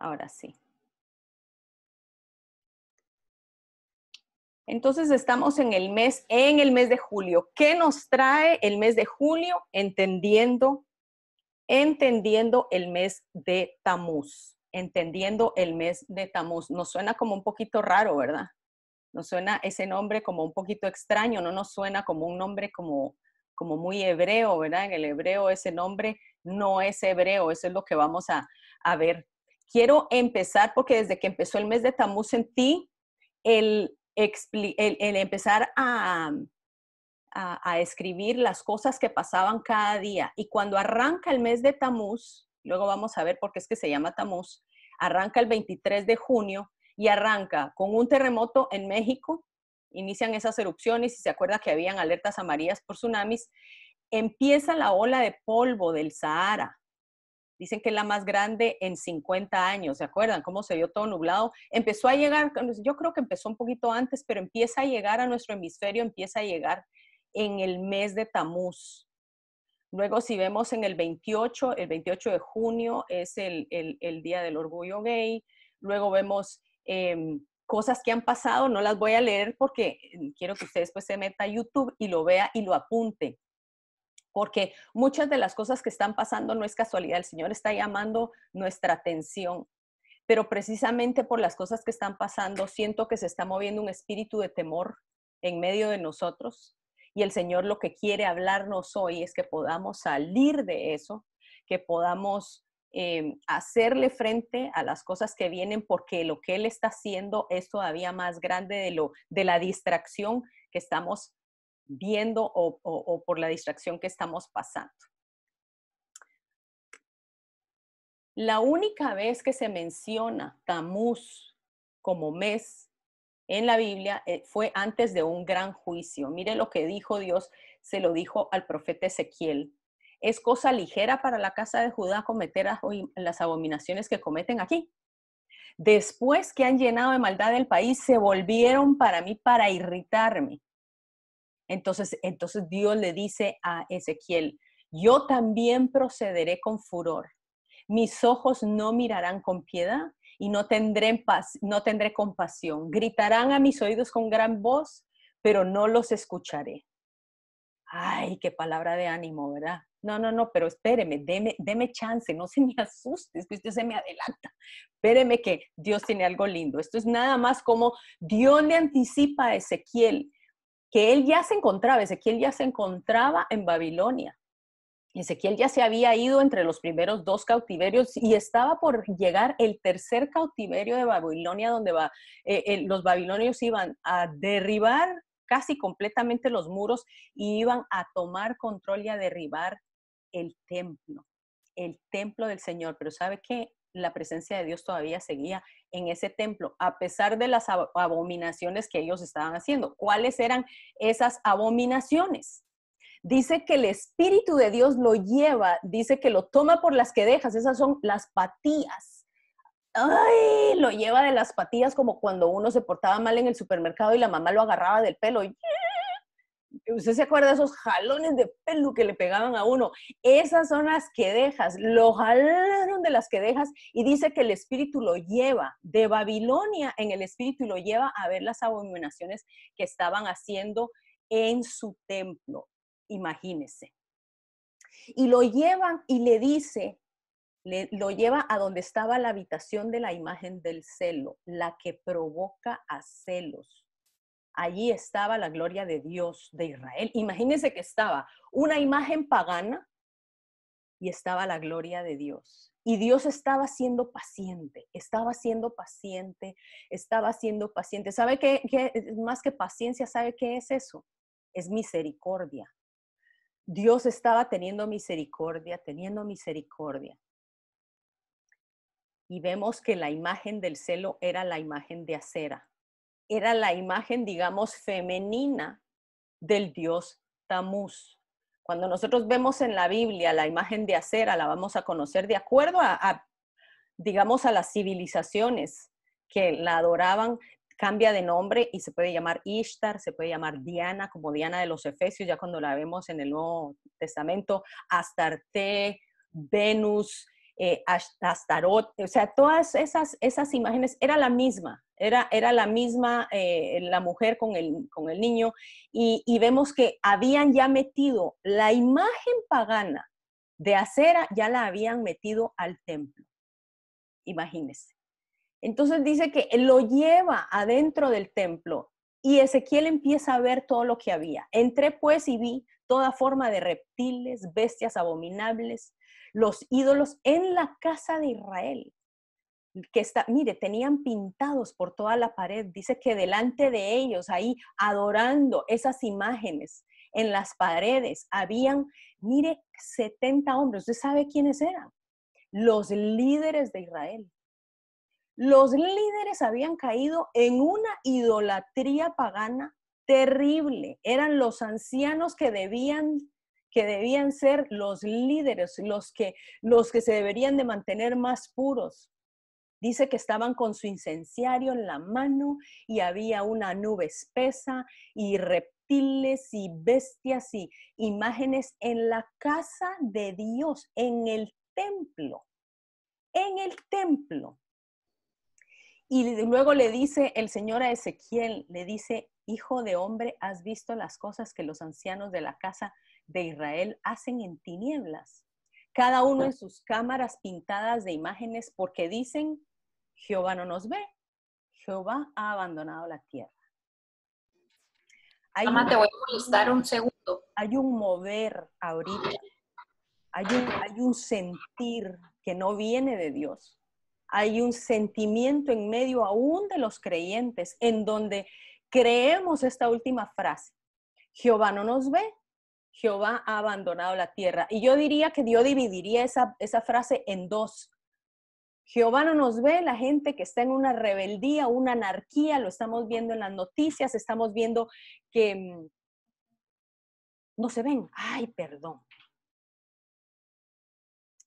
Ahora sí. Entonces estamos en el mes, en el mes de julio. ¿Qué nos trae el mes de julio? Entendiendo, entendiendo el mes de Tamuz. Entendiendo el mes de Tamuz. Nos suena como un poquito raro, ¿verdad? Nos suena ese nombre como un poquito extraño, no nos suena como un nombre como, como muy hebreo, ¿verdad? En el hebreo ese nombre no es hebreo, eso es lo que vamos a, a ver. Quiero empezar porque desde que empezó el mes de Tamuz sentí el, el, empezar a, a, escribir las cosas que pasaban cada día. Y cuando arranca el mes de Tamuz, luego vamos a ver por qué es que se llama Tamuz, arranca el 23 de junio y arranca con un terremoto en México, inician esas erupciones y se acuerda que habían alertas amarillas por tsunamis, empieza la ola de polvo del Sahara, dicen que es la más grande en 50 años, ¿se acuerdan cómo se vio todo nublado? Empezó a llegar, yo creo que empezó un poquito antes, pero empieza a llegar a nuestro hemisferio, empieza a llegar en el mes de Tamuz. Luego, si vemos en el 28, el 28 de junio es el, Día del Orgullo Gay. Luego vemos em, cosas que han pasado, no las voy a leer porque quiero que ustedes pues se meta a YouTube y lo vea y lo apunte porque muchas de las cosas que están pasando no es casualidad, el Señor está llamando nuestra atención, pero precisamente por las cosas que están pasando, siento que se está moviendo un espíritu de temor en medio de nosotros y el Señor lo que quiere hablarnos hoy es que podamos salir de eso, que podamos eh, hacerle frente a las cosas que vienen porque lo que Él está haciendo es todavía más grande de, lo, de la distracción que estamos viendo o, por la distracción que estamos pasando. La única vez que se menciona Tamuz como mes en la Biblia eh, fue antes de un gran juicio. Mire lo que dijo Dios, se lo dijo al profeta Ezequiel. Es cosa ligera para la casa de Judá cometer las abominaciones que cometen aquí. Después que han llenado de maldad el país, se volvieron para mí para irritarme. Entonces, entonces Dios le dice a Ezequiel, yo también procederé con furor. Mis ojos no mirarán con piedad y no tendré, no tendré compasión. Gritarán a mis oídos con gran voz, pero no los escucharé. Ay, qué palabra de ánimo, ¿verdad? No, no, no, pero espéreme, deme, chance, no se me asuste, es que usted se me adelanta. Espéreme que Dios tiene algo lindo. Esto es nada más como Dios le anticipa a Ezequiel que él ya se encontraba, Ezequiel ya se encontraba en Babilonia. Ezequiel ya se había ido entre los primeros dos cautiverios y estaba por llegar el tercer cautiverio de Babilonia, donde va, eh, los babilonios iban a derribar casi completamente los muros y iban a tomar control y a derribar el templo, el templo del Señor. Pero ¿sabe qué? La presencia de Dios todavía seguía en ese templo, a pesar de las abominaciones que ellos estaban haciendo. ¿Cuáles eran esas abominaciones? Dice que el Espíritu de Dios lo lleva, dice que lo toma por las que dejas, esas son las patías. Ay, lo lleva de las patillas como cuando uno se portaba mal en el supermercado y la mamá lo agarraba del pelo y usted se acuerda de esos jalones de pelo que le pegaban a uno. Esas son las que dejas. Lo jalaron de las que dejas y dice que el espíritu lo lleva de Babilonia en el espíritu y lo lleva a ver las abominaciones que estaban haciendo en su templo. Imagínese. Y lo llevan y le dice, le, lo lleva a donde estaba la habitación de la imagen del celo, la que provoca a celos allí estaba la gloria de Dios de Israel. Imagínense que estaba una imagen pagana y estaba la gloria de Dios. Y Dios estaba siendo paciente, estaba siendo paciente, estaba siendo paciente. ¿Sabe qué, Más que paciencia, ¿sabe qué es eso? Es misericordia. Dios estaba teniendo misericordia, teniendo misericordia. Y vemos que la imagen del celo era la imagen de acera era la imagen, digamos, femenina del dios Tamuz. Cuando nosotros vemos en la Biblia la imagen de acera, la vamos a conocer de acuerdo a, digamos, a las civilizaciones que la adoraban, cambia de nombre y se puede llamar Ishtar, se puede llamar Diana, como Diana de los Efesios, ya cuando la vemos en el Nuevo Testamento, Astarte, Venus, eh, Astarot, o sea, todas esas, esas imágenes, era la misma, era, era la misma eh, la mujer con el, con el niño, y, y, vemos que habían ya metido la imagen pagana de acera, ya la habían metido al templo. Imagínense. Entonces dice que lo lleva adentro del templo y Ezequiel empieza a ver todo lo que había. Entré pues y vi toda forma de reptiles, bestias abominables, los ídolos en la casa de Israel. Que está, mire, tenían pintados por toda la pared. Dice que delante de ellos, ahí adorando esas imágenes en las paredes, habían, mire, 70 hombres. ¿Usted sabe quiénes eran? Los líderes de Israel. Los líderes habían caído en una idolatría pagana terrible. Eran los ancianos que debían que debían ser los líderes, los que, los que se deberían de mantener más puros. Dice que estaban con su incenciario en la mano y había una nube espesa y reptiles y bestias y imágenes en la casa de Dios, en el templo, en el templo. Y luego le dice el Señor a Ezequiel, le dice, hijo de hombre, has visto las cosas que los ancianos de la casa de Israel hacen en tinieblas, cada uno en sus cámaras pintadas de imágenes porque dicen, Jehová no nos ve, Jehová ha abandonado la tierra. Hay Mamá, te voy a molestar un segundo. Hay un mover ahorita, hay un, hay un sentir que no viene de Dios. Hay un sentimiento en medio aún de los creyentes en donde creemos esta última frase. Jehová no nos ve, Jehová ha abandonado la tierra. Y yo diría que Dios dividiría esa, esa frase en dos. Jehová no nos ve, la gente que está en una rebeldía, una anarquía, lo estamos viendo en las noticias, estamos viendo que mm, no se ven. Ay, perdón.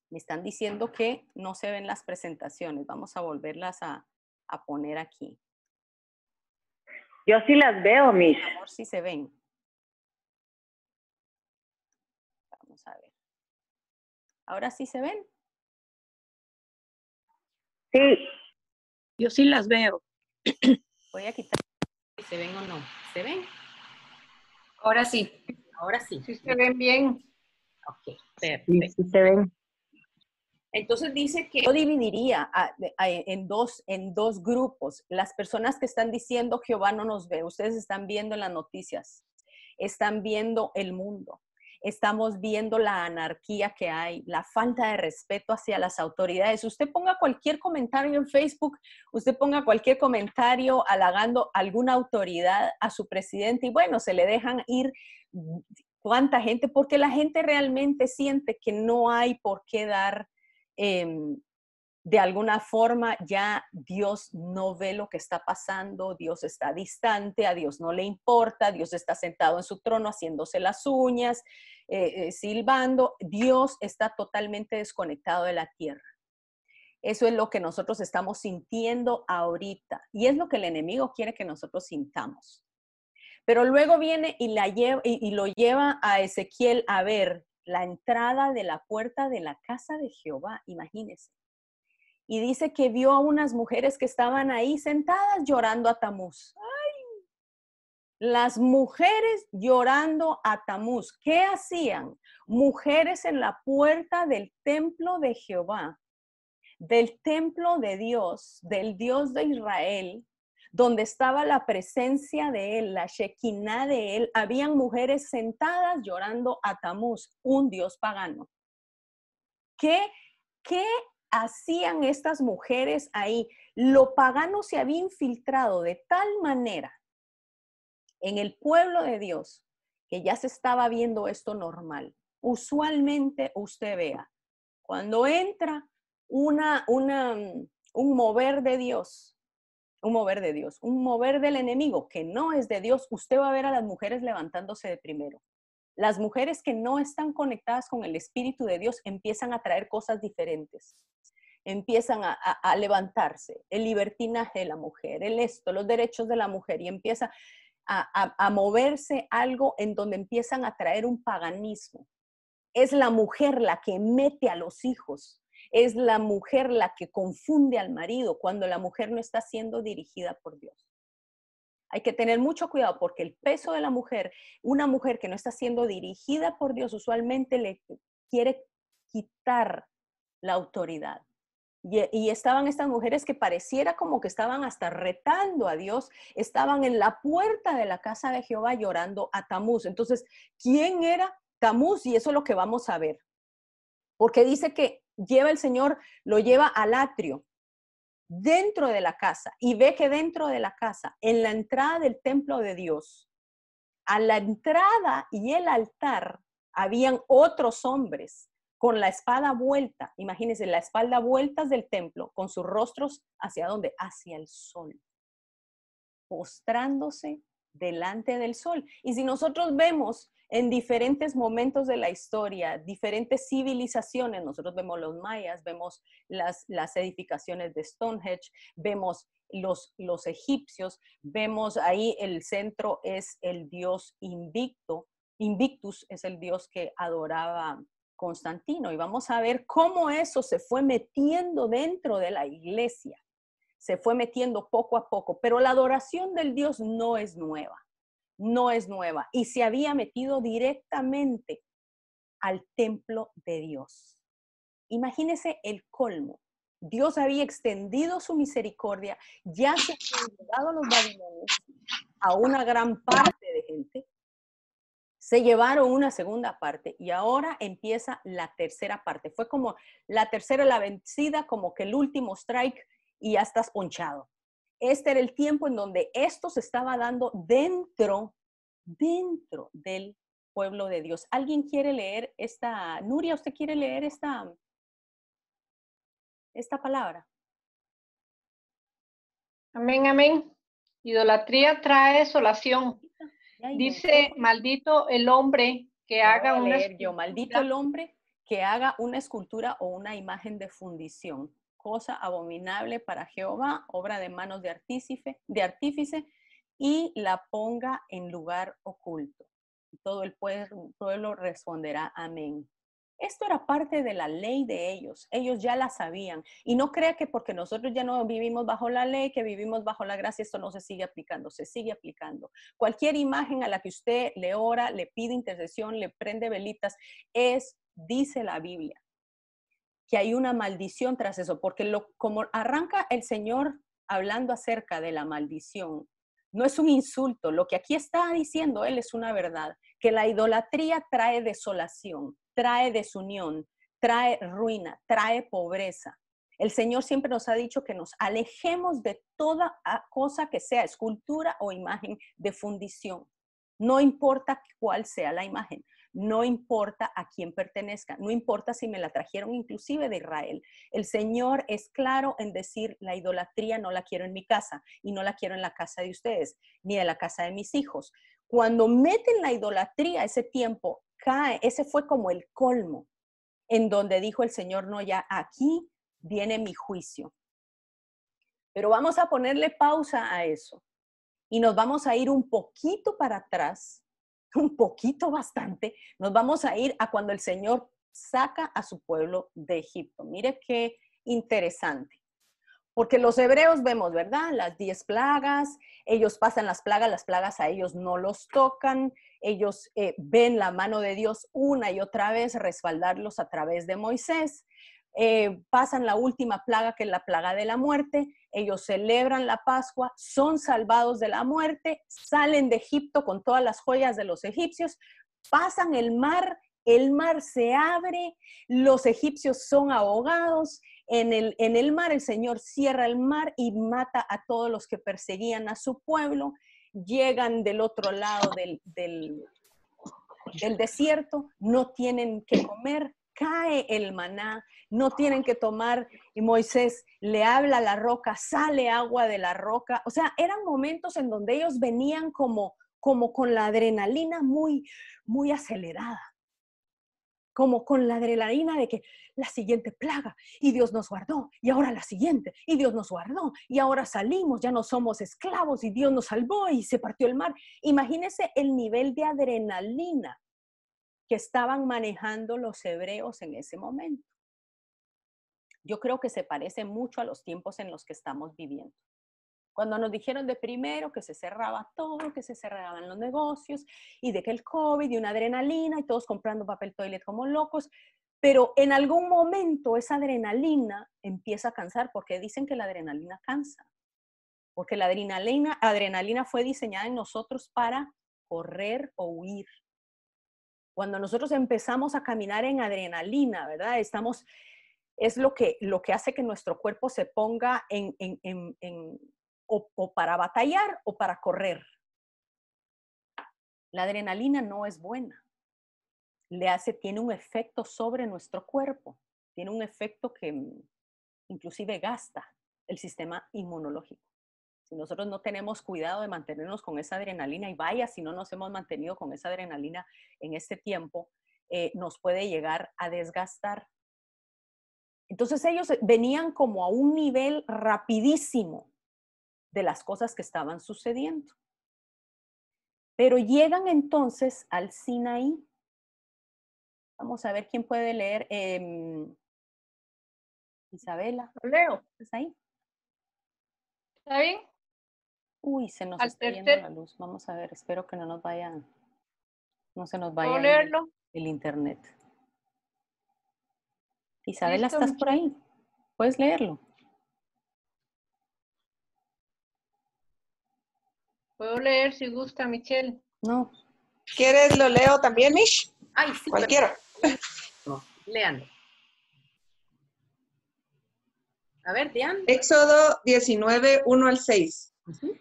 Me están diciendo que no se ven las presentaciones. Vamos a volverlas a, a poner aquí. Yo sí las veo, mis. Por si se ven. Vamos a ver. ¿Ahora sí se ven? Sí. Yo sí las veo. Voy a quitar si se ven o no. ¿Se ven? Ahora sí. Ahora sí. Sí se ven bien. Ok, perfecto. Sí, se ven. Entonces dice que yo dividiría en, dos, en dos grupos. Las personas que están diciendo Jehová no nos ve, ustedes están viendo en las noticias, están viendo el mundo, estamos viendo la anarquía que hay, la falta de respeto hacia las autoridades. Usted ponga cualquier comentario en Facebook, usted ponga cualquier comentario halagando alguna autoridad a su presidente y bueno, se le dejan ir cuánta gente, porque la gente realmente siente que no hay por qué dar Em, de alguna forma ya Dios no ve lo que está pasando, Dios está distante, a Dios no le importa, Dios está sentado en su trono haciéndose las uñas, eh, eh, silbando, Dios está totalmente desconectado de la tierra. Eso es lo que nosotros estamos sintiendo ahorita y es lo que el enemigo quiere que nosotros sintamos. Pero luego viene y, la lleva, y lo lleva a Ezequiel a ver la entrada de la puerta de la casa de Jehová, imagínese. Y dice que vio a unas mujeres que estaban ahí sentadas llorando a Tamuz. Las mujeres llorando a Tamuz. ¿Qué hacían? Mujeres en la puerta del templo de Jehová, del templo de Dios, del Dios de Israel, donde estaba la presencia de él, la Shekinah de él, habían mujeres sentadas llorando a Tamuz, un dios pagano. ¿Qué, qué hacían estas mujeres ahí? Lo pagano se había infiltrado de tal manera en el pueblo de Dios que ya se estaba viendo esto normal. Usualmente usted vea, cuando entra una, una, un mover de Dios, un mover de Dios, un mover del enemigo que no es de Dios, usted va a ver a las mujeres levantándose de primero. Las mujeres que no están conectadas con el Espíritu de Dios empiezan a traer cosas diferentes, empiezan a, levantarse, el libertinaje de la mujer, el esto, los derechos de la mujer, y empieza a, a moverse algo en donde empiezan a traer un paganismo. Es la mujer la que mete a los hijos es la mujer la que confunde al marido cuando la mujer no está siendo dirigida por Dios. Hay que tener mucho cuidado porque el peso de la mujer, una mujer que no está siendo dirigida por Dios, usualmente le quiere quitar la autoridad. Y, estaban estas mujeres que pareciera como que estaban hasta retando a Dios, estaban en la puerta de la casa de Jehová llorando a Tamuz. Entonces, ¿quién era Tamuz? Y eso es lo que vamos a ver. Porque dice que lleva el Señor, lo lleva al atrio, dentro de la casa, y ve que dentro de la casa, en la entrada del templo de Dios, a la entrada y el altar, habían otros hombres con la espada vuelta, imagínense, la espalda vueltas del templo, con sus rostros hacia dónde? Hacia el sol, postrándose delante del sol. Y si nosotros vemos en diferentes momentos de la historia, diferentes civilizaciones, nosotros vemos los mayas, vemos las, edificaciones de Stonehenge, vemos los, los egipcios, vemos ahí el centro es el dios invicto, Invictus es el dios que adoraba Constantino. Y vamos a ver cómo eso se fue metiendo dentro de la iglesia, se fue metiendo poco a poco, pero la adoración del Dios no es nueva, no es nueva y se había metido directamente al templo de Dios. Imagínese el colmo. Dios había extendido su misericordia, ya se habían llegado los babilonios a una gran parte de gente se llevaron una segunda parte y ahora empieza la tercera parte. Fue como la tercera la vencida, como que el último strike y ya estás ponchado. Este era el tiempo en donde esto se estaba dando dentro, dentro del pueblo de Dios. ¿Alguien quiere leer esta, Nuria, usted quiere leer esta, esta palabra? Amén, amén. Idolatría trae desolación, Dice, maldito el hombre que haga una yo, maldito el hombre que haga una escultura o una imagen de fundición, cosa abominable para Jehová, obra de manos de artífice, de artífice y la ponga en lugar oculto. Todo el pueblo responderá amén. Esto era parte de la ley de ellos, ellos ya la sabían. Y no crea que porque nosotros ya no vivimos bajo la ley, que vivimos bajo la gracia, esto no se sigue aplicando, se sigue aplicando. Cualquier imagen a la que usted le ora, le pide intercesión, le prende velitas, es, dice la Biblia, que hay una maldición tras eso, porque lo, como arranca el Señor hablando acerca de la maldición, no es un insulto, lo que aquí está diciendo Él es una verdad, que la idolatría trae desolación trae desunión, trae ruina, trae pobreza. El Señor siempre nos ha dicho que nos alejemos de toda cosa que sea escultura o imagen de fundición. No importa cuál sea la imagen, no importa a quién pertenezca, no importa si me la trajeron inclusive de Israel. El Señor es claro en decir, la idolatría no la quiero en mi casa y no la quiero en la casa de ustedes, ni en la casa de mis hijos. Cuando meten la idolatría ese tiempo, cae, ese fue como el colmo, en donde dijo el Señor, no, ya aquí viene mi juicio. Pero vamos a ponerle pausa a eso y nos vamos a ir un poquito para atrás, un poquito bastante, nos vamos a ir a cuando el Señor saca a su pueblo de Egipto. Mire qué interesante. Porque los hebreos vemos, ¿verdad? Las diez plagas, ellos pasan las plagas, las plagas a ellos no los tocan, ellos eh, ven la mano de Dios una y otra vez respaldarlos a través de Moisés. Eh, pasan la última plaga, que es la plaga de la muerte, ellos celebran la Pascua, son salvados de la muerte, salen de Egipto con todas las joyas de los egipcios, pasan el mar, el mar se abre, los egipcios son ahogados, en el, en el mar el Señor cierra el mar y mata a todos los que perseguían a su pueblo, llegan del otro lado del, del, desierto, no tienen que comer, cae el maná, no tienen que tomar, y Moisés le habla a la roca, sale agua de la roca. O sea, eran momentos en donde ellos venían como, como con la adrenalina muy, muy acelerada como con la adrenalina de que la siguiente plaga y Dios nos guardó y ahora la siguiente y Dios nos guardó y ahora salimos, ya no somos esclavos y Dios nos salvó y se partió el mar. Imagínense el nivel de adrenalina estaban manejando los hebreos en ese momento. yo creo que se parece mucho a los tiempos en los que estamos viviendo. Cuando nos dijeron de primero que se cerraba todo, que se cerraban los negocios y de que el COVID y una adrenalina y todos comprando papel toilet como locos, pero en algún momento esa adrenalina empieza a cansar porque dicen que la adrenalina cansa, porque la adrenalina, adrenalina fue diseñada en nosotros para correr o huir. Cuando nosotros empezamos a caminar en adrenalina, ¿verdad? Estamos, es lo que, lo que hace que nuestro cuerpo se ponga en, en, en o, para batallar o para correr. La adrenalina no es buena. Le hace, tiene un efecto sobre nuestro cuerpo, tiene un efecto que mm, inclusive gasta el sistema inmunológico. Si nosotros no tenemos cuidado de mantenernos con esa adrenalina, y vaya, si no nos hemos mantenido con esa adrenalina en este tiempo, eh, nos puede llegar a desgastar. Entonces ellos venían como a un nivel rapidísimo de las cosas que estaban sucediendo. Pero llegan entonces al Sinaí. Vamos a ver quién puede leer. Em, Isabela. Leo. ¿Estás ahí? ¿Está bien? Uy, se nos está yendo la luz. Vamos a ver, espero que no nos vaya, no se nos vaya leerlo? El, internet. Isabela, ¿estás por ahí? ¿Puedes leerlo? Puedo leer si gusta, Michelle. No. ¿Quieres lo leo también, Mish? Ay, sí. Cualquiera. No, léanlo. A ver, Diane. Éxodo 19, 1 al 6.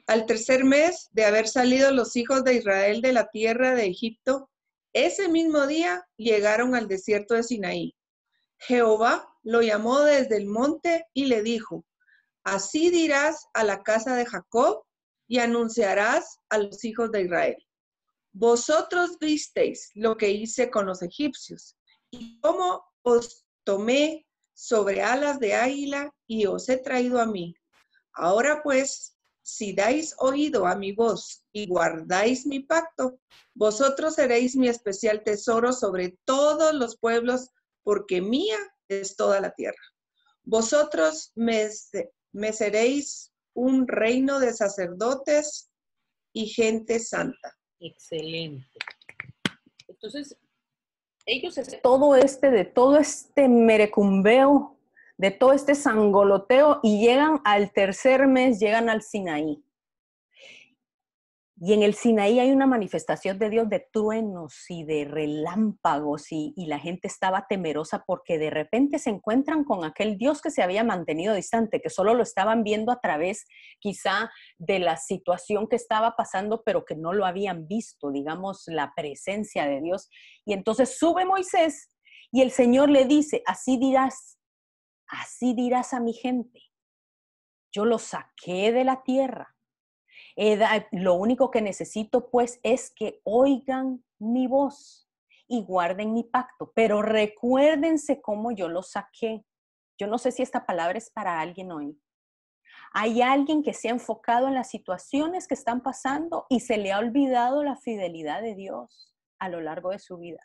Al tercer mes de haber salido los hijos de Israel de la tierra de Egipto, ese mismo día llegaron al desierto de Sinaí. Jehová lo llamó desde el monte y le dijo, así dirás a la casa de Jacob y anunciarás a los hijos de Israel. Vosotros visteis lo que hice con los egipcios y cómo os tomé sobre alas de águila y os he traído a mí. Ahora pues, si dais oído a mi voz y guardáis mi pacto, vosotros seréis mi especial tesoro sobre todos los pueblos, porque mía es toda la tierra. Vosotros me, me seréis un reino de sacerdotes y gente santa. Excelente. Entonces, ellos, todo este, de todo este merecumbeo, de todo este sangoloteo, y llegan al tercer mes, llegan al Sinaí. Y en el Sinaí hay una manifestación de Dios de truenos y de relámpagos y, la gente estaba temerosa porque de repente se encuentran con aquel Dios que se había mantenido distante, que solo lo estaban viendo a través quizá de la situación que estaba pasando, pero que no lo habían visto, digamos, la presencia de Dios. Y entonces sube Moisés y el Señor le dice, así dirás, así dirás a mi gente, yo lo saqué de la tierra lo único que necesito pues es que oigan mi voz y guarden mi pacto, pero recuérdense cómo yo lo saqué. Yo no sé si esta palabra es para alguien hoy. Hay alguien que se ha enfocado en las situaciones que están pasando y se le ha olvidado la fidelidad de Dios a lo largo de su vida.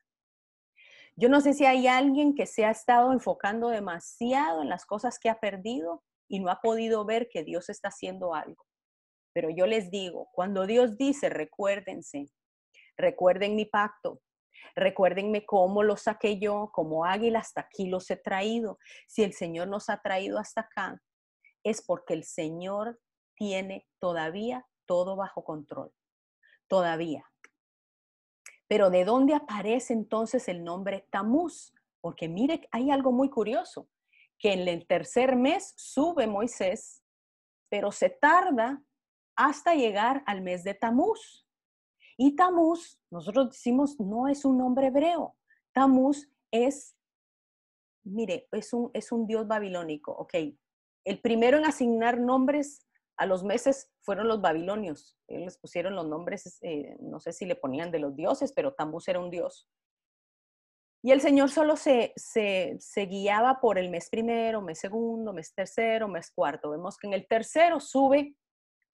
Yo no sé si hay alguien que se ha estado enfocando demasiado en las cosas que ha perdido y no ha podido ver que Dios está haciendo algo. Pero yo les digo, cuando Dios dice, recuérdense, recuerden mi pacto, recuérdenme cómo lo saqué yo, como águila, hasta aquí los he traído. Si el Señor nos ha traído hasta acá, es porque el Señor tiene todavía todo bajo control. Todavía. Pero ¿de dónde aparece entonces el nombre Tamuz? Porque mire, hay algo muy curioso, que en el tercer mes sube Moisés, pero se tarda hasta llegar al mes de Tamuz. Y Tamuz, nosotros decimos, no es un nombre hebreo. Tamuz es, mire, es un, es un dios babilónico, ok. El primero en asignar nombres a los meses fueron los babilonios. Ellos les pusieron los nombres, eh, no sé si le ponían de los dioses, pero Tamuz era un dios. Y el Señor solo se, se, se, guiaba por el mes primero, mes segundo, mes tercero, mes cuarto. Vemos que en el tercero sube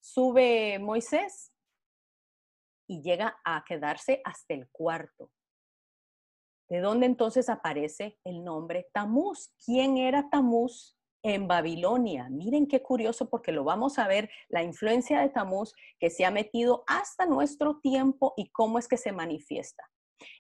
sube Moisés y llega a quedarse hasta el cuarto. ¿De dónde entonces aparece el nombre Tamuz? ¿Quién era Tamuz en Babilonia? Miren qué curioso porque lo vamos a ver, la influencia de Tamuz que se ha metido hasta nuestro tiempo y cómo es que se manifiesta.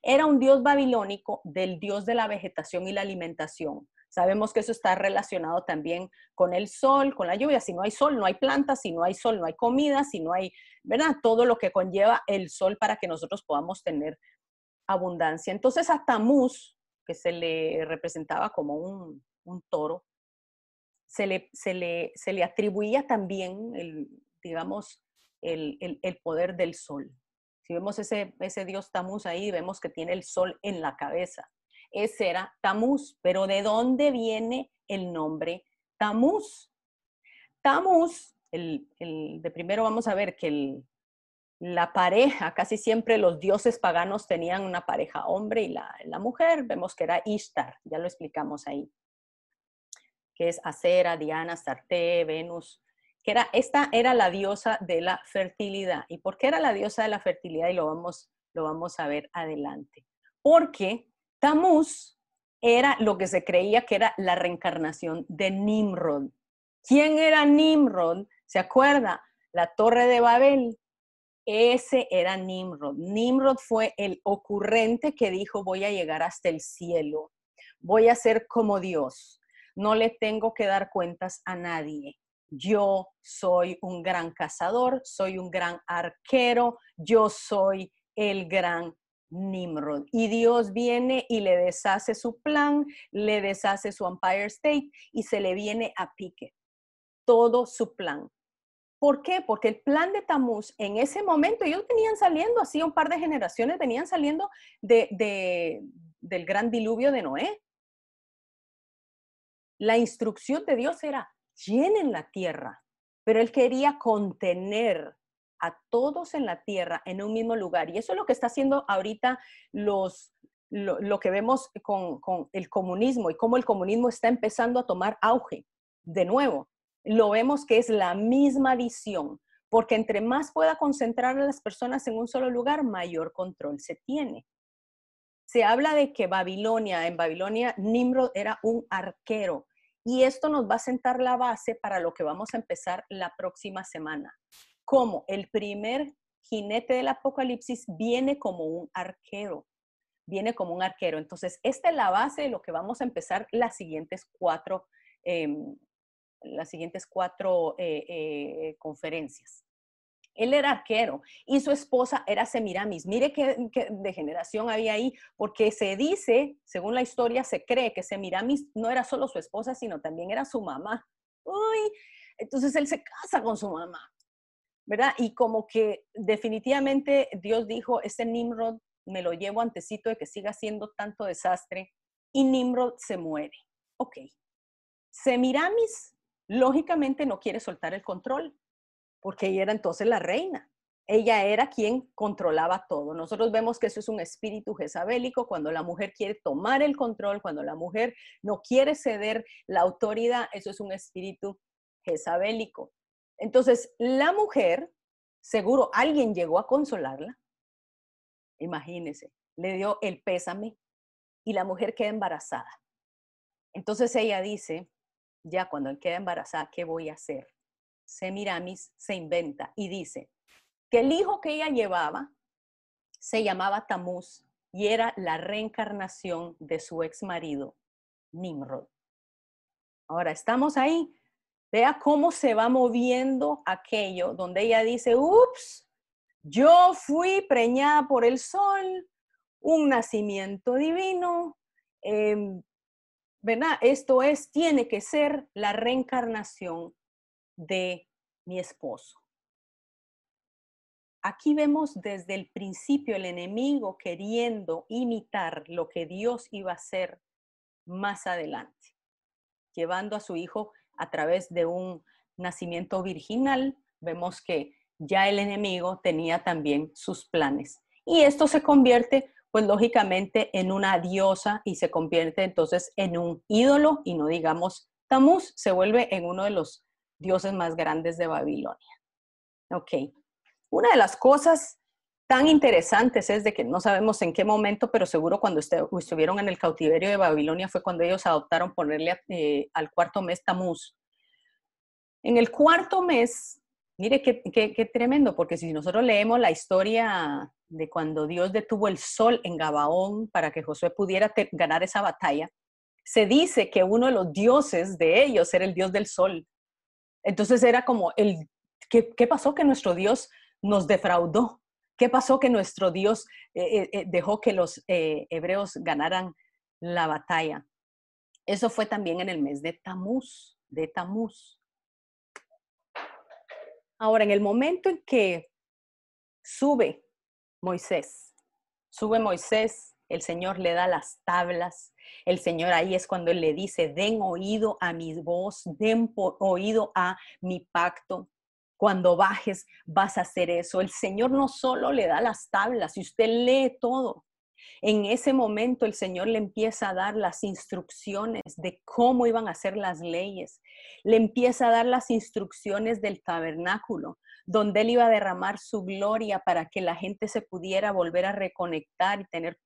Era un dios babilónico del dios de la vegetación y la alimentación. Sabemos que eso está relacionado también con el sol, con la lluvia. Si no hay sol, no hay plantas, si no hay sol, no hay comida, si no hay, ¿verdad? Todo lo que conlleva el sol para que nosotros podamos tener abundancia. Entonces a Tamuz, que se le representaba como un, toro, se le, se, le, se le, atribuía también, el, digamos, el, el, poder del sol. Si vemos ese, ese dios Tamuz ahí, vemos que tiene el sol en la cabeza ese era Tamuz. Pero ¿de dónde viene el nombre Tamuz? Tamuz, el, de primero vamos a ver que la pareja, casi siempre los dioses paganos tenían una pareja hombre y la, la mujer, vemos que era Ishtar, ya lo explicamos ahí, que es Acera, Diana, Sarte, Venus, que era, esta era la diosa de la fertilidad. ¿Y por qué era la diosa de la fertilidad? Y lo vamos, lo vamos a ver adelante. Porque Tamuz era lo que se creía que era la reencarnación de Nimrod. ¿Quién era Nimrod? ¿Se acuerda? La torre de Babel. Ese era Nimrod. Nimrod fue el ocurrente que dijo, voy a llegar hasta el cielo, voy a ser como Dios, no le tengo que dar cuentas a nadie. Yo soy un gran cazador, soy un gran arquero, yo soy el gran Nimrod. Y Dios viene y le deshace su plan, le deshace su Empire State y se le viene a pique todo su plan. ¿Por qué? Porque el plan de Tamuz en ese momento, ellos venían saliendo, así un par de generaciones venían saliendo de, del gran diluvio de Noé. La instrucción de Dios era, llenen la tierra, pero él quería contener a todos en la tierra en un mismo lugar. Y eso es lo que está haciendo ahorita los, lo, que vemos con, con, el comunismo y cómo el comunismo está empezando a tomar auge. De nuevo, lo vemos que es la misma visión, porque entre más pueda concentrar a las personas en un solo lugar, mayor control se tiene. Se habla de que Babilonia, en Babilonia, Nimrod era un arquero. Y esto nos va a sentar la base para lo que vamos a empezar la próxima semana como el primer jinete del Apocalipsis viene como un arquero, viene como un arquero. Entonces, esta es la base de lo que vamos a empezar las siguientes cuatro, em, las siguientes cuatro eh, eh, conferencias. Él era arquero y su esposa era Semiramis. Mire qué, qué, degeneración había ahí, porque se dice, según la historia, se cree que Semiramis no era solo su esposa, sino también era su mamá. Uy, entonces él se casa con su mamá. ¿verdad? Y como que definitivamente Dios dijo, ese Nimrod me lo llevo antecito de que siga siendo tanto desastre y Nimrod se muere. Ok. Semiramis, lógicamente, no quiere soltar el control, porque ella era entonces la reina. Ella era quien controlaba todo. Nosotros vemos que eso es un espíritu jezabélico, cuando la mujer quiere tomar el control, cuando la mujer no quiere ceder la autoridad, eso es un espíritu jezabélico. Entonces, la mujer, seguro alguien llegó a consolarla, imagínese, le dio el pésame y la mujer queda embarazada. Entonces ella dice, ya cuando él queda embarazada, ¿qué voy a hacer? Semiramis se inventa y dice que el hijo que ella llevaba se llamaba Tamuz y era la reencarnación de su ex marido, Nimrod. Ahora, estamos ahí. Vea cómo se va moviendo aquello donde ella dice, ups, yo fui preñada por el sol, un nacimiento divino, em, ¿verdad? Esto es, tiene que ser la reencarnación de mi esposo. Aquí vemos desde el principio el enemigo queriendo imitar lo que Dios iba a hacer más adelante, llevando a su hijo a través de un nacimiento virginal, vemos que ya el enemigo tenía también sus planes. Y esto se convierte, pues lógicamente, en una diosa y se convierte entonces en un ídolo y no digamos Tamuz, se vuelve en uno de los dioses más grandes de Babilonia. Ok. Una de las cosas tan interesantes es de que no sabemos en qué momento, pero seguro cuando estuvieron en el cautiverio de Babilonia fue cuando ellos adoptaron ponerle eh, al cuarto mes Tamuz. En el cuarto mes, mire qué, qué, tremendo, porque si nosotros leemos la historia de cuando Dios detuvo el sol en Gabaón para que Josué pudiera ganar esa batalla, se dice que uno de los dioses de ellos era el dios del sol. Entonces era como el, ¿qué, pasó que nuestro Dios nos defraudó? ¿Qué pasó que nuestro Dios eh, eh, eh, dejó que los hebreos ganaran la batalla? Eso fue también en el mes de Tamuz, de Tamuz. Ahora, en el momento en que sube Moisés, sube Moisés, el Señor le da las tablas. El Señor ahí es cuando Él le dice, den oído a mi voz, den oído a mi pacto cuando bajes vas a hacer eso. El Señor no solo le da las tablas, y usted lee todo. En ese momento el Señor le empieza a dar las instrucciones de cómo iban a ser las leyes. Le empieza a dar las instrucciones del tabernáculo, donde Él iba a derramar su gloria para que la gente se pudiera volver a reconectar y tener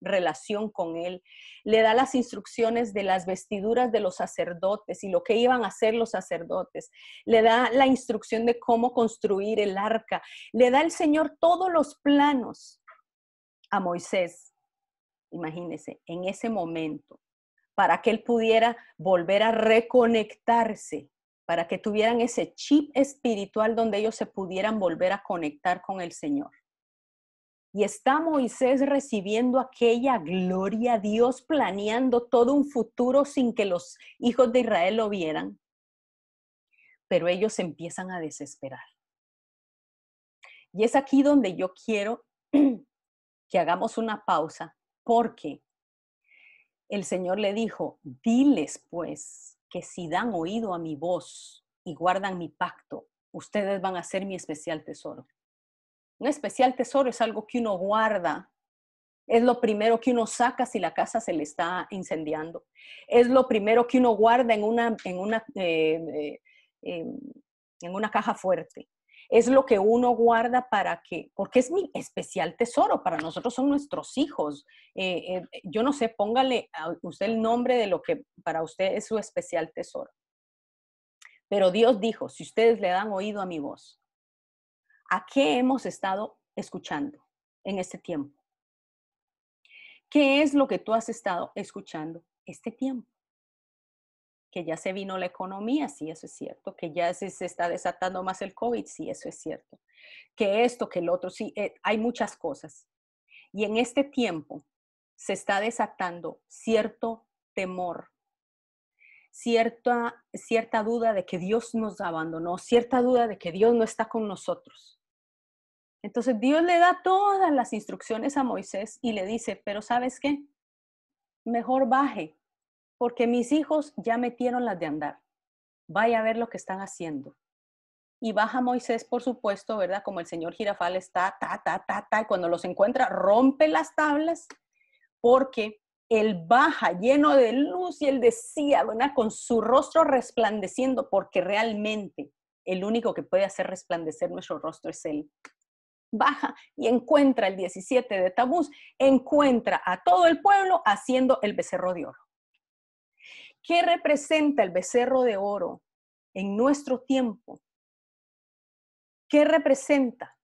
relación con Él. Le da las instrucciones de las vestiduras de los sacerdotes y lo que iban a hacer los sacerdotes. Le da la instrucción de cómo construir el arca. Le da el Señor todos los planos a Moisés. Imagínese, en ese momento, para que él pudiera volver a reconectarse, para que tuvieran ese chip espiritual donde ellos se pudieran volver a conectar con el Señor. Y está Moisés recibiendo aquella gloria, Dios planeando todo un futuro sin que los hijos de Israel lo vieran. Pero ellos empiezan a desesperar. Y es aquí donde yo quiero que hagamos una pausa, porque el Señor le dijo, diles pues que si dan oído a mi voz y guardan mi pacto, ustedes van a ser mi especial tesoro. Un especial tesoro es algo que uno guarda. Es lo primero que uno saca si la casa se le está incendiando. Es lo primero que uno guarda en una, en una, eh, eh, em, en una caja fuerte. Es lo que uno guarda para que, porque es mi especial tesoro, para nosotros son nuestros hijos. Eh, yo no sé, póngale a usted el nombre de lo que para usted es su especial tesoro. Pero Dios dijo, si ustedes le dan oído a mi voz, ¿A qué hemos estado escuchando en este tiempo? ¿Qué es lo que tú has estado escuchando este tiempo? Que ya se vino la economía, sí, eso es cierto. Que ya se, está desatando más el COVID, sí, eso es cierto. Que esto, que el otro, sí, eh, hay muchas cosas. Y en este tiempo se está desatando cierto temor, cierta, cierta duda de que Dios nos abandonó, cierta duda de que Dios no está con nosotros. Entonces Dios le da todas las instrucciones a Moisés y le dice, pero ¿sabes qué? Mejor baje, porque mis hijos ya metieron las de andar. Vaya a ver lo que están haciendo. Y baja Moisés, por supuesto, ¿verdad? Como el señor Girafal está, ta, ta, ta, ta, y cuando los encuentra, rompe las tablas, porque él baja lleno de luz y él decía, ¿verdad? Con su rostro resplandeciendo, porque realmente el único que puede hacer resplandecer nuestro rostro es Él baja y encuentra el 17 de Tabús, encuentra a todo el pueblo haciendo el becerro de oro. ¿Qué representa el becerro de oro en nuestro tiempo? ¿Qué representa?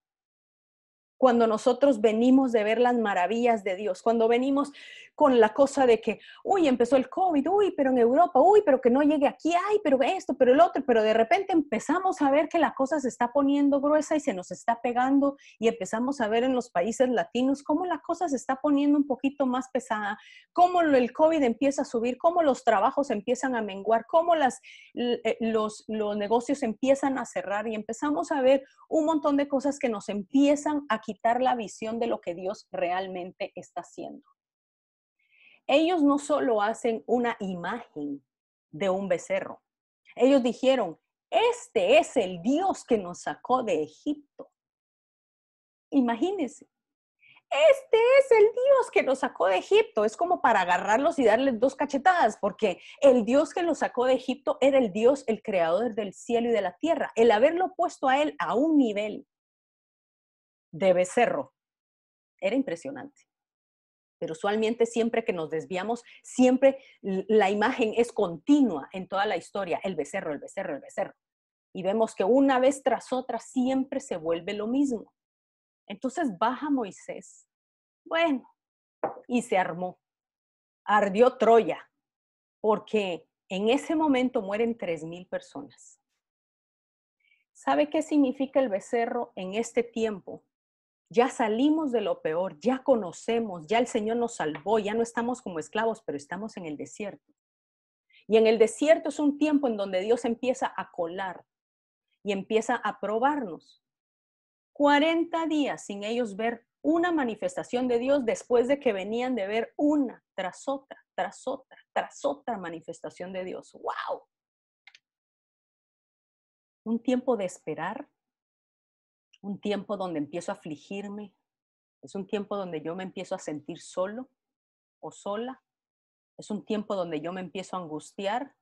Cuando nosotros venimos de ver las maravillas de Dios, cuando venimos con la cosa de que, uy, empezó el COVID, uy, pero en Europa, uy, pero que no llegue aquí, ay, pero esto, pero el otro, pero de repente empezamos a ver que la cosa se está poniendo gruesa y se nos está pegando y empezamos a ver en los países latinos cómo la cosa se está poniendo un poquito más pesada, cómo el COVID empieza a subir, cómo los trabajos empiezan a menguar, cómo las, eh, los, los negocios empiezan a cerrar y empezamos a ver un montón de cosas que nos empiezan a quitar la visión de lo que Dios realmente está haciendo ellos no solo hacen una imagen de un becerro, ellos dijeron, este es el Dios que nos sacó de Egipto. Imagínense, este es el Dios que nos sacó de Egipto. Es como para agarrarlos y darles dos cachetadas, porque el Dios que los sacó de Egipto era el Dios, el creador del cielo y de la tierra. El haberlo puesto a él a un nivel de becerro, Era impresionante. Pero usualmente siempre que nos desviamos, siempre la imagen es continua en toda la historia, el becerro, el becerro, el becerro. Y vemos que una vez tras otra siempre se vuelve lo mismo. Entonces baja Moisés. Bueno, y se armó. Ardió Troya, porque en ese momento mueren tres mil personas. ¿Sabe qué significa el becerro en este tiempo? Ya salimos de lo peor, ya conocemos, ya el Señor nos salvó, ya no estamos como esclavos, pero estamos en el desierto. Y en el desierto es un tiempo en donde Dios empieza a colar y empieza a probarnos. 40 días sin ellos ver una manifestación de Dios después de que venían de ver una tras otra, tras otra, tras otra manifestación de Dios. ¡Wow! Un tiempo de esperar, un tiempo donde empiezo a afligirme, es un tiempo donde yo me empiezo a sentir solo o sola, es un tiempo donde yo me empiezo a angustiar,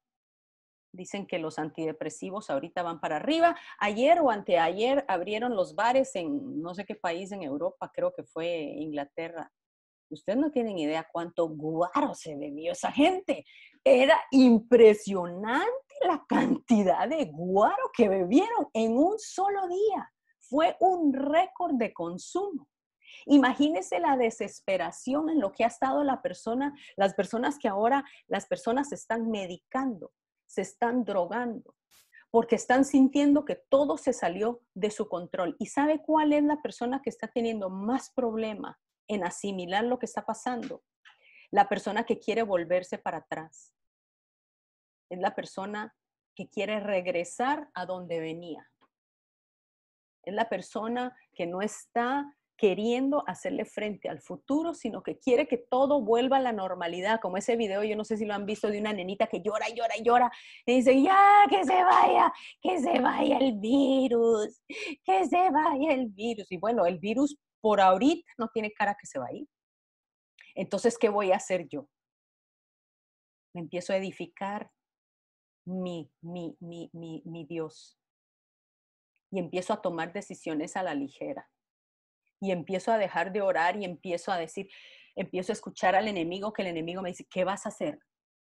Dicen que los antidepresivos ahorita van para arriba. Ayer o anteayer abrieron los bares en no sé qué país en Europa, creo que fue Inglaterra. Ustedes no tienen idea cuánto guaro se bebió esa gente. Era impresionante la cantidad de guaro que bebieron en un solo día. Fue un récord de consumo. Imagínese la desesperación en lo que ha estado la persona, las personas que ahora las personas se están medicando se están drogando porque están sintiendo que todo se salió de su control. ¿Y sabe cuál es la persona que está teniendo más problema en asimilar lo que está pasando? La persona que quiere volverse para atrás. Es la persona que quiere regresar a donde venía. Es la persona que no está queriendo hacerle frente al futuro, sino que quiere que todo vuelva a la normalidad, como ese video, yo no sé si lo han visto, de una nenita que llora, llora, llora, y dice, ya, que se vaya, que se vaya el virus, que se vaya el virus. Y bueno, el virus por ahorita no tiene cara que se va a ir. Entonces, ¿qué voy a hacer yo? Me empiezo a edificar mi, mi, mi, mi, mi Dios. Y empiezo a tomar decisiones a la ligera y empiezo a dejar de orar y empiezo a decir, empiezo a escuchar al enemigo que el enemigo me dice, ¿qué vas a hacer?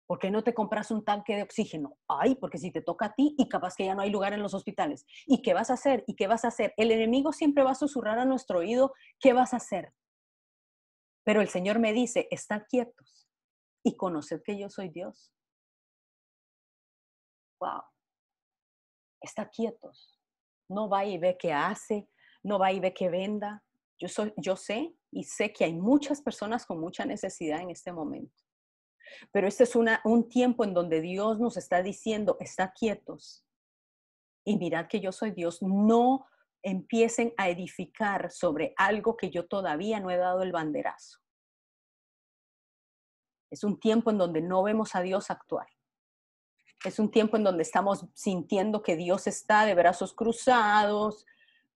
¿Por qué no te compras un tanque de oxígeno? Ay, porque si te toca a ti y capaz que ya no hay lugar en los hospitales. ¿Y qué vas a hacer? ¿Y qué vas a hacer? El enemigo siempre va a susurrar a nuestro oído, ¿qué vas a hacer? Pero el Señor me dice, estad quietos y conoced que yo soy Dios. Wow. Está quietos. No va y ve qué hace, no va y ve qué venda, yo, soy, yo sé y sé que hay muchas personas con mucha necesidad en este momento. Pero este es una, un tiempo en donde Dios nos está diciendo, está quietos y mirad que yo soy Dios. No empiecen a edificar sobre algo que yo todavía no he dado el banderazo. Es un tiempo en donde no vemos a Dios actuar. Es un tiempo en donde estamos sintiendo que Dios está de brazos cruzados,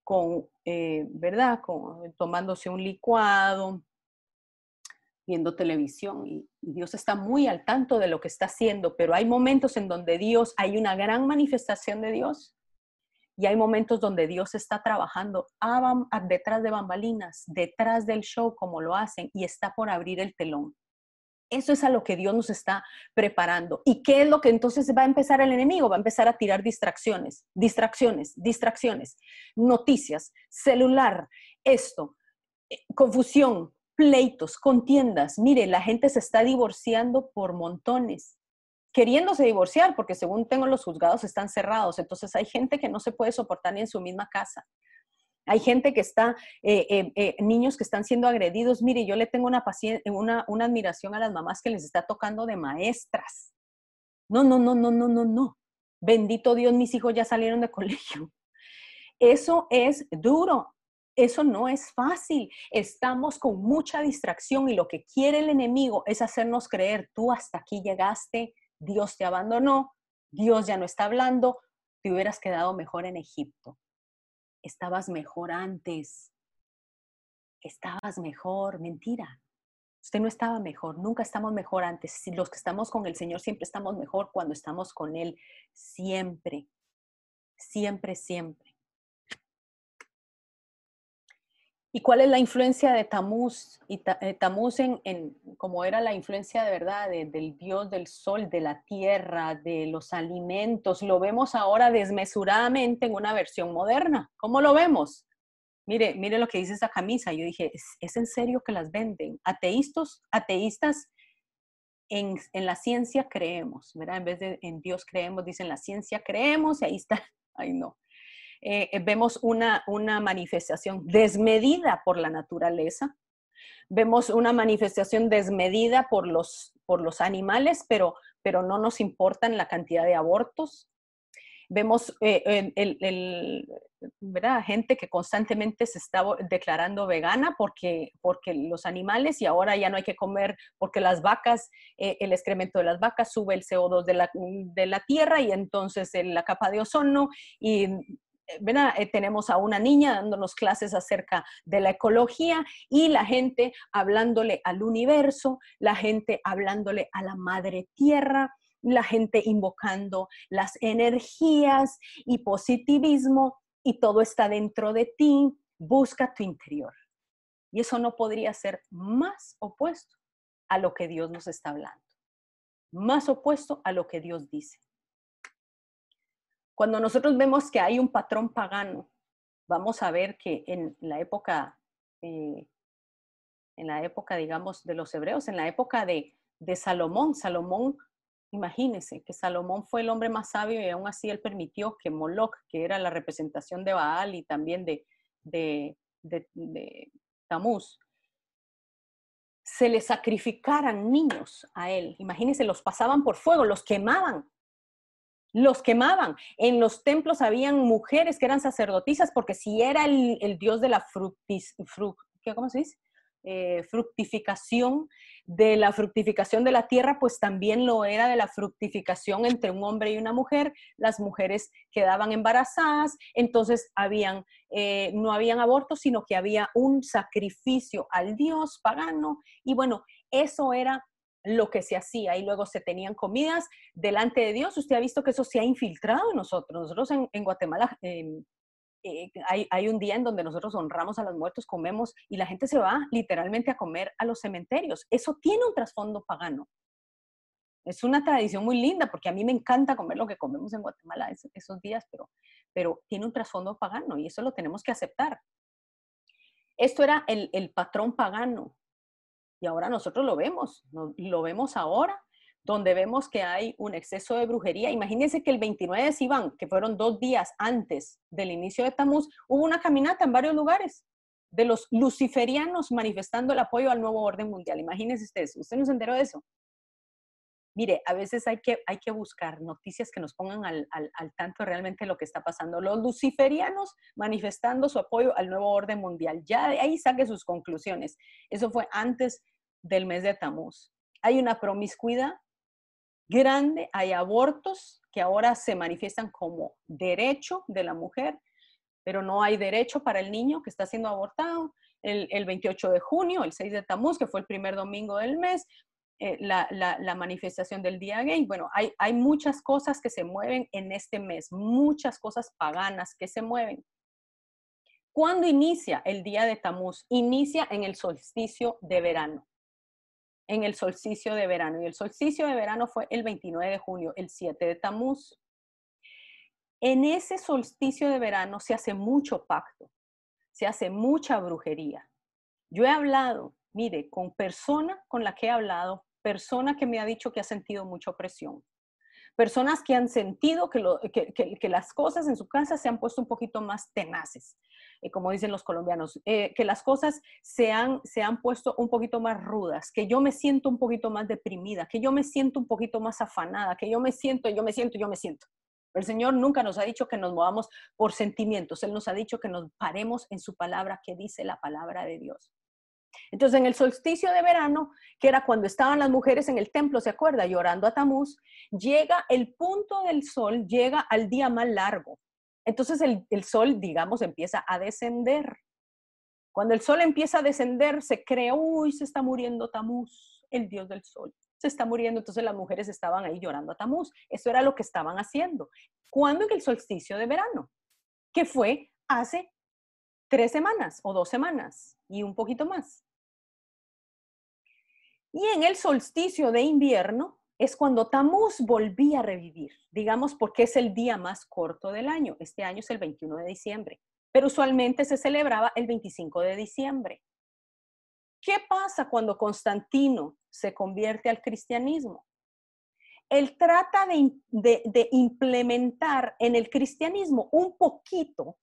con, eh, ¿verdad? Con, tomándose un licuado, viendo televisión y, Dios está muy al tanto de lo que está haciendo, pero hay momentos en donde Dios, hay una gran manifestación de Dios y hay momentos donde Dios está trabajando detrás de bambalinas, detrás del show como lo hacen y está por abrir el telón. Eso es a lo que Dios nos está preparando. ¿Y qué es lo que entonces va a empezar el enemigo? Va a empezar a tirar distracciones, distracciones, distracciones, noticias, celular, esto, eh, confusión, pleitos, contiendas. Mire, la gente se está divorciando por montones, queriéndose divorciar, porque según tengo los juzgados están cerrados. Entonces hay gente que no se puede soportar ni en su misma casa. Hay gente que está, eh, eh, eh, niños que están siendo agredidos. Mire, yo le tengo una, una, una admiración a las mamás que les está tocando de maestras. No, no, no, no, no, no, no. Bendito Dios, mis hijos ya salieron de colegio. Eso es duro. Eso no es fácil. Estamos con mucha distracción y lo que quiere el enemigo es hacernos creer, tú hasta aquí llegaste, Dios te abandonó, Dios ya no está hablando, te hubieras quedado mejor en Egipto estabas mejor antes, estabas mejor, mentira. Usted no estaba mejor, nunca estamos mejor antes. Los que estamos con el Señor siempre estamos mejor cuando estamos con Él, siempre, siempre, siempre. ¿Y cuál es la influencia de Tamuz? Y eh, Tamuz en, en, como era la influencia de verdad del dios del sol, de la tierra, de los alimentos, lo vemos ahora desmesuradamente en una versión moderna. ¿Cómo lo vemos? Mire, mire lo que dice esa camisa. Yo dije, ¿es, en serio que las venden? Ateístas, ateístas en, en, la ciencia creemos, ¿verdad? En vez de en Dios creemos, dicen la ciencia creemos y ahí está. Ay, no. Eh, eh, vemos una, una manifestación desmedida por la naturaleza, vemos una manifestación desmedida por los, por los animales, pero, pero no nos importan la cantidad de abortos. Vemos eh, el, ¿verdad? gente que constantemente se está declarando vegana porque, porque los animales y ahora ya no hay que comer porque las vacas, el excremento de las vacas sube el CO2 de la, de la tierra y entonces la capa de ozono y eh, tenemos a una niña dándonos clases acerca de la ecología y la gente hablándole al universo, la gente hablándole a la madre tierra, la gente invocando las energías y positivismo y todo está dentro de ti, busca tu interior. Y eso no podría ser más opuesto a lo que Dios nos está hablando, más opuesto a lo que Dios dice. Cuando nosotros vemos que hay un patrón pagano, vamos a ver que en la época, eh, en la época, digamos, de los hebreos, en la época de, Salomón, Salomón, imagínense que Salomón fue el hombre más sabio y aún así él permitió que Moloch, que era la representación de Baal y también de, de, de, de Tamuz, se le sacrificaran niños a él. Imagínense, los pasaban por fuego, los quemaban los quemaban. En los templos habían mujeres que eran sacerdotisas porque si era el, dios de la ¿cómo se dice? Eh, fructificación, de la fructificación de la tierra, pues también lo era de la fructificación entre un hombre y una mujer. Las mujeres quedaban embarazadas, entonces habían, eh, no habían abortos, sino que había un sacrificio al dios pagano. Y bueno, eso era lo que se hacía y luego se tenían comidas delante de Dios. Usted ha visto que eso se ha infiltrado en nosotros. Nosotros en, Guatemala em, eh, hay, un día en donde nosotros honramos a los muertos, comemos y la gente se va literalmente a comer a los cementerios. Eso tiene un trasfondo pagano. Es una tradición muy linda porque a mí me encanta comer lo que comemos en Guatemala esos, días, pero, pero tiene un trasfondo pagano y eso lo tenemos que aceptar. Esto era el patrón pagano y ahora nosotros lo vemos, lo vemos ahora, donde vemos que hay un exceso de brujería. Imagínense que el 29 de Sivan, que fueron dos días antes del inicio de Tamuz, hubo una caminata en varios lugares de los luciferianos manifestando el apoyo al nuevo orden mundial. Imagínense ustedes, ¿usted no se enteró de eso? Mire, a veces hay que, hay que buscar noticias que nos pongan al, al, tanto realmente lo que está pasando. Los luciferianos manifestando su apoyo al nuevo orden mundial. Ya de ahí saque sus conclusiones. Eso fue antes del mes de Tamuz. Hay una promiscuidad grande, hay abortos que ahora se manifiestan como derecho de la mujer, pero no hay derecho para el niño que está siendo abortado. El, el 28 de junio, el 6 de Tamuz, que fue el primer domingo del mes, eh, la, manifestación del día gay. Bueno, hay, hay muchas cosas que se mueven en este mes, muchas cosas paganas que se mueven. ¿Cuándo inicia el día de Tamuz? Inicia en el solsticio de verano. En el solsticio de verano. Y el solsticio de verano fue el 29 de junio, el 7 de Tamuz. En ese solsticio de verano se hace mucho pacto, se hace mucha brujería. Yo he hablado, mire, con persona con la que he hablado, persona que me ha dicho que ha sentido mucha opresión, personas que han sentido que, las cosas en su casa se han puesto un poquito más tenaces, eh, como dicen los colombianos, eh, que las cosas se han, se han puesto un poquito más rudas, que yo me siento un poquito más deprimida, que yo me siento un poquito más afanada, que yo me siento, yo me siento, yo me siento. El Señor nunca nos ha dicho que nos movamos por sentimientos, Él nos ha dicho que nos paremos en su palabra, que dice la palabra de Dios. Entonces, en el solsticio de verano, que era cuando estaban las mujeres en el templo, ¿se acuerda? Llorando a Tamuz, llega el punto del sol, llega al día más largo. Entonces, el, sol, digamos, empieza a descender. Cuando el sol empieza a descender, se cree, uy, se está muriendo Tamuz, el dios del sol. Se está muriendo, entonces las mujeres estaban ahí llorando a Tamuz. Eso era lo que estaban haciendo. ¿Cuándo en el solsticio de verano? Que fue hace tres semanas o dos semanas y un poquito más. Y en el solsticio de invierno es cuando Tamuz volvía a revivir, digamos porque es el día más corto del año. Este año es el 21 de diciembre, pero usualmente se celebraba el 25 de diciembre. ¿Qué pasa cuando Constantino se convierte al cristianismo? Él trata de, implementar en el cristianismo un poquito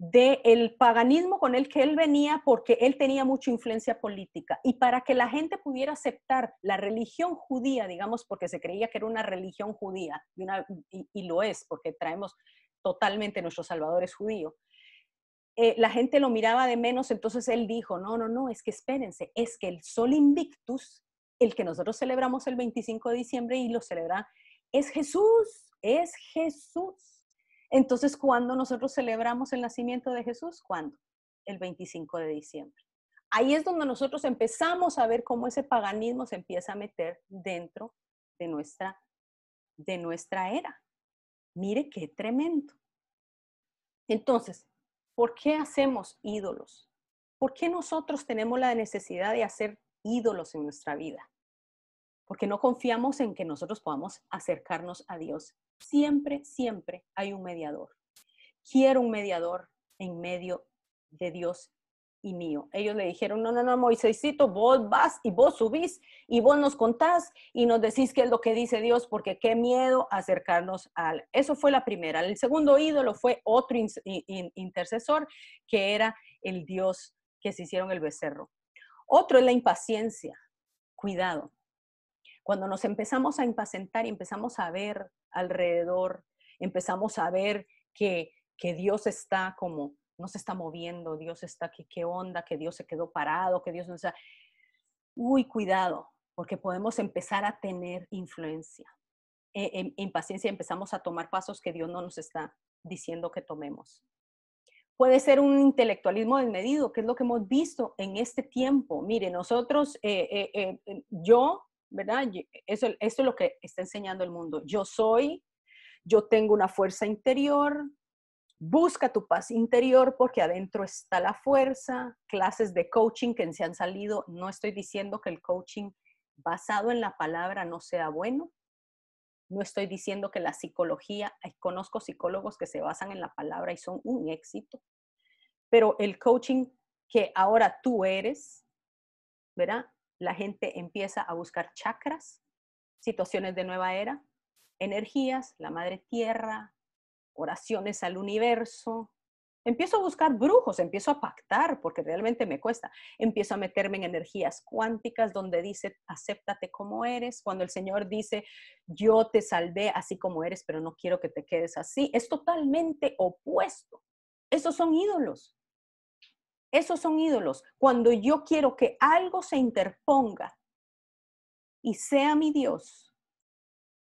del paganismo con el que él venía porque él tenía mucha influencia política. Y para que la gente pudiera aceptar la religión judía, digamos, porque se creía que era una religión judía, y, lo es, porque traemos totalmente nuestro Salvador es judío, eh, la gente lo miraba de menos, entonces él dijo, no, no, no, es que espérense, es que el Sol Invictus, el que nosotros celebramos el 25 de diciembre y lo celebra, es Jesús, es Jesús. Entonces, ¿cuándo nosotros celebramos el nacimiento de Jesús? ¿Cuándo? El 25 de diciembre. Ahí es donde nosotros empezamos a ver cómo ese paganismo se empieza a meter dentro de nuestra, de nuestra era. Mire qué tremendo. Entonces, ¿por qué hacemos ídolos? ¿Por qué nosotros tenemos la necesidad de hacer ídolos en nuestra vida? Porque no confiamos en que nosotros podamos acercarnos a Dios Siempre, siempre hay un mediador. Quiero un mediador en medio de Dios y mío. Ellos le dijeron, no, no, no, Moisésito, vos vas y vos subís y vos nos contás y nos decís qué es lo que dice Dios, porque qué miedo acercarnos al... Eso fue la primera. El segundo ídolo fue otro intercesor, que era el Dios que se hicieron el becerro. Otro es la impaciencia. Cuidado. Cuando nos empezamos a impacientar y empezamos a ver alrededor, empezamos a ver que, que Dios está como, no se está moviendo, Dios está aquí, qué onda, que Dios se quedó parado, que Dios no está... Uy, cuidado, porque podemos empezar a tener influencia. En, en impaciencia empezamos a tomar pasos que Dios no nos está diciendo que tomemos. Puede ser un intelectualismo desmedido, que es lo que hemos visto en este tiempo. Mire, nosotros, eh, eh, eh, yo ¿verdad? Eso, es lo que está enseñando el mundo. Yo soy, yo tengo una fuerza interior, busca tu paz interior porque adentro está la fuerza, clases de coaching que se han salido, no estoy diciendo que el coaching basado en la palabra no sea bueno, no estoy diciendo que la psicología, conozco psicólogos que se basan en la palabra y son un éxito, pero el coaching que ahora tú eres, ¿verdad? La gente empieza a buscar chakras, situaciones de nueva era, energías, la madre tierra, oraciones al universo. Empiezo a buscar brujos, empiezo a pactar, porque realmente me cuesta. Empiezo a meterme en energías cuánticas donde dice, acéptate como eres. Cuando el Señor dice, yo te salvé así como eres, pero no quiero que te quedes así. Es totalmente opuesto. Esos son ídolos. Esos son ídolos. Cuando yo quiero que algo se interponga y sea mi Dios,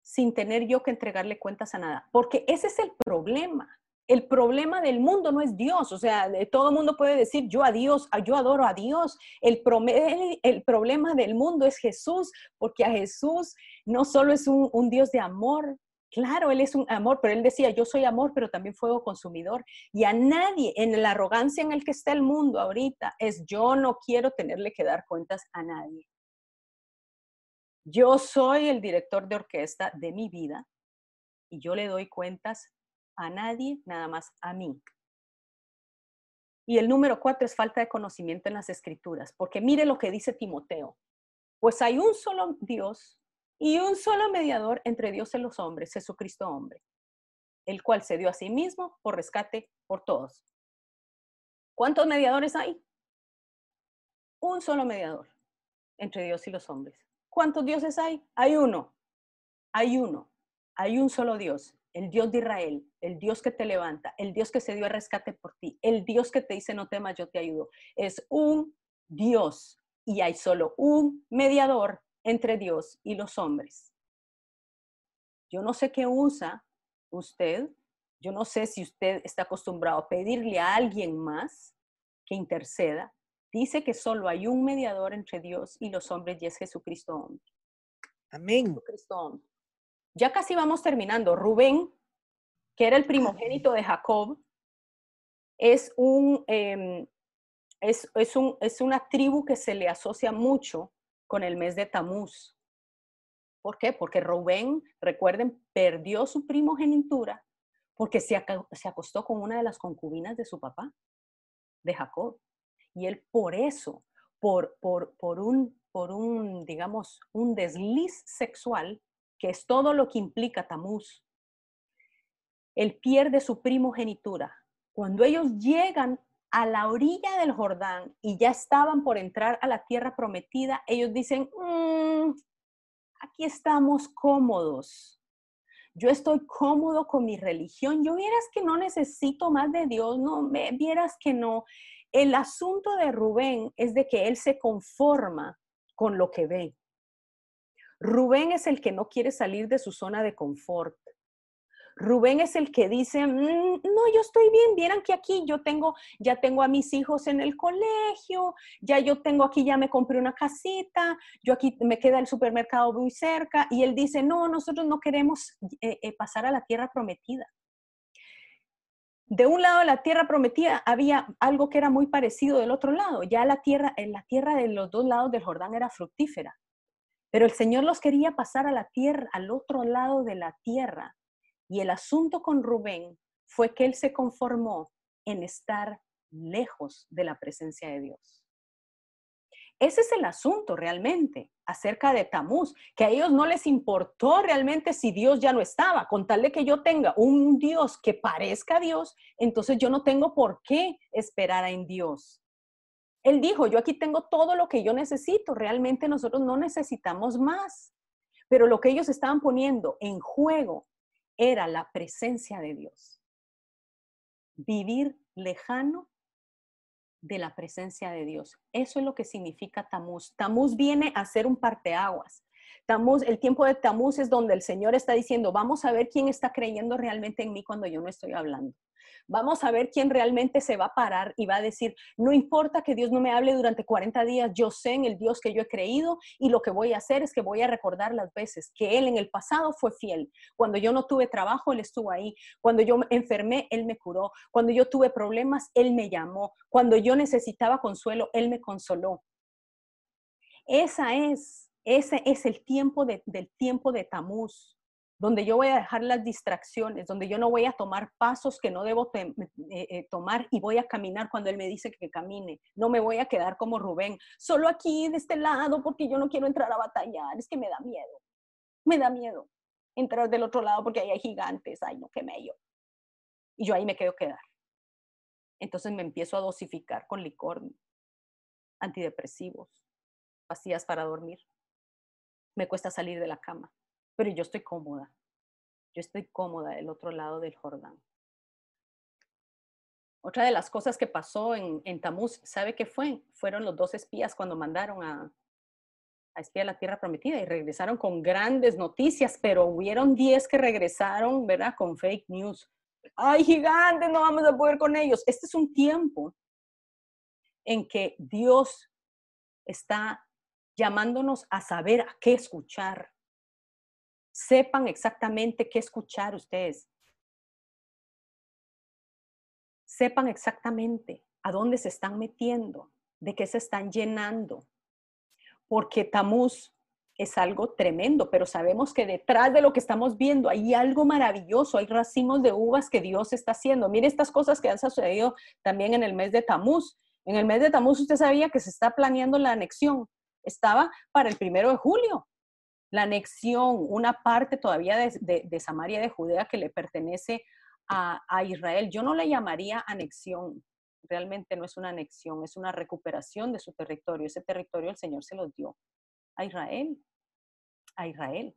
sin tener yo que entregarle cuentas a nada. Porque ese es el problema. El problema del mundo no es Dios. O sea, todo el mundo puede decir yo a Dios, yo adoro a Dios. El, problema del mundo es Jesús, porque a Jesús no solo es un Dios de amor, Claro, Él es un amor, pero Él decía, yo soy amor, pero también fuego consumidor. Y a nadie, en la arrogancia en el que está el mundo ahorita, es yo no quiero tenerle que dar cuentas a nadie. Yo soy el director de orquesta de mi vida y yo le doy cuentas a nadie, nada más a mí. Y el número cuatro es falta de conocimiento en las escrituras, porque mire lo que dice Timoteo. Pues hay un solo Dios y un solo mediador entre Dios y los hombres, Jesucristo hombre, el cual se dio a sí mismo por rescate por todos. ¿Cuántos mediadores hay? Un solo mediador entre Dios y los hombres. ¿Cuántos dioses hay? Hay uno. Hay uno. Hay un solo Dios, el Dios de Israel, el Dios que te levanta, el Dios que se dio a rescate por ti, el Dios que te dice no temas, yo te ayudo. Es un Dios y hay solo un mediador entre Dios y los hombres. Yo no sé qué usa usted, yo no sé si usted está acostumbrado a pedirle a alguien más que interceda. Dice que solo hay un mediador entre Dios y los hombres y es Jesucristo hombre. Amén. Jesucristo hombre. Ya casi vamos terminando. Rubén, que era el primogénito de Jacob, es, un, em, es, es, un, es una tribu que se le asocia mucho con el mes de Tamuz. ¿Por qué? Porque Rubén, recuerden, perdió su primogenitura porque se, se acostó con una de las concubinas de su papá, de Jacob. Y él por eso, por, por, por, un, por un, digamos, un desliz sexual, que es todo lo que implica Tamuz, él pierde su primogenitura. Cuando ellos llegan a la orilla del Jordán y ya estaban por entrar a la tierra prometida, ellos dicen, mm, aquí estamos cómodos. Yo estoy cómodo con mi religión. Yo vieras que no necesito más de Dios, no, me vieras que no. El asunto de Rubén es de que él se conforma con lo que ve. Rubén es el que no quiere salir de su zona de confort. Rubén es el que dice, mm, no, yo estoy bien, vieran que aquí yo tengo, ya tengo a mis hijos en el colegio, ya yo tengo aquí, ya me compré una casita, yo aquí me queda el supermercado muy cerca, y él dice, no, nosotros no queremos eh, eh, pasar a la tierra prometida. De un lado de la tierra prometida había algo que era muy parecido del otro lado, ya la tierra, en la tierra de los dos lados del Jordán era fructífera, pero el Señor los quería pasar a la tierra, al otro lado de la tierra y el asunto con Rubén fue que él se conformó en estar lejos de la presencia de Dios. Ese es el asunto realmente acerca de Tamuz, que a ellos no les importó realmente si Dios ya no estaba, con tal de que yo tenga un Dios que parezca Dios, entonces yo no tengo por qué esperar en Dios. Él dijo, yo aquí tengo todo lo que yo necesito, realmente nosotros no necesitamos más. Pero lo que ellos estaban poniendo en juego era la presencia de Dios. Vivir lejano de la presencia de Dios. Eso es lo que significa Tamuz. Tamuz viene a ser un parteaguas. Tamuz, el tiempo de Tamuz es donde el Señor está diciendo, vamos a ver quién está creyendo realmente en mí cuando yo no estoy hablando. Vamos a ver quién realmente se va a parar y va a decir, no importa que Dios no me hable durante 40 días, yo sé en el Dios que yo he creído y lo que voy a hacer es que voy a recordar las veces que Él en el pasado fue fiel. Cuando yo no tuve trabajo, Él estuvo ahí. Cuando yo enfermé, Él me curó. Cuando yo tuve problemas, Él me llamó. Cuando yo necesitaba consuelo, Él me consoló. Esa es, ese es el tiempo del tiempo de Tamuz donde yo voy a dejar las distracciones, donde yo no voy a tomar pasos que no debo eh, eh, tomar y voy a caminar cuando Él me dice que camine. No me voy a quedar como Rubén, solo aquí de este lado porque yo no quiero entrar a batallar, es que me da miedo, me da miedo entrar del otro lado porque ahí hay gigantes, ay no, qué mello. Y yo ahí me quedo quedar. Entonces me empiezo a dosificar con licor, antidepresivos, pastillas para dormir. Me cuesta salir de la cama pero yo estoy cómoda. Yo estoy cómoda del otro lado del Jordán. Otra de las cosas que pasó en, en Tamuz, ¿sabe qué fue? Fueron los dos espías cuando mandaron a, a espiar la tierra prometida y regresaron con grandes noticias, pero hubieron diez que regresaron, ¿verdad? Con fake news. ¡Ay, gigantes! No vamos a poder con ellos. Este es un tiempo en que Dios está llamándonos a saber a qué escuchar sepan exactamente qué escuchar ustedes. Sepan exactamente a dónde se están metiendo, de qué se están llenando. Porque Tamuz es algo tremendo, pero sabemos que detrás de lo que estamos viendo hay algo maravilloso, hay racimos de uvas que Dios está haciendo. Mire estas cosas que han sucedido también en el mes de Tamuz. En el mes de Tamuz usted sabía que se está planeando la anexión. Estaba para el primero de julio la anexión, una parte todavía de, Samaria de Judea que le pertenece a, a, Israel. Yo no le llamaría anexión, realmente no es una anexión, es una recuperación de su territorio. Ese territorio el Señor se los dio a Israel, a Israel.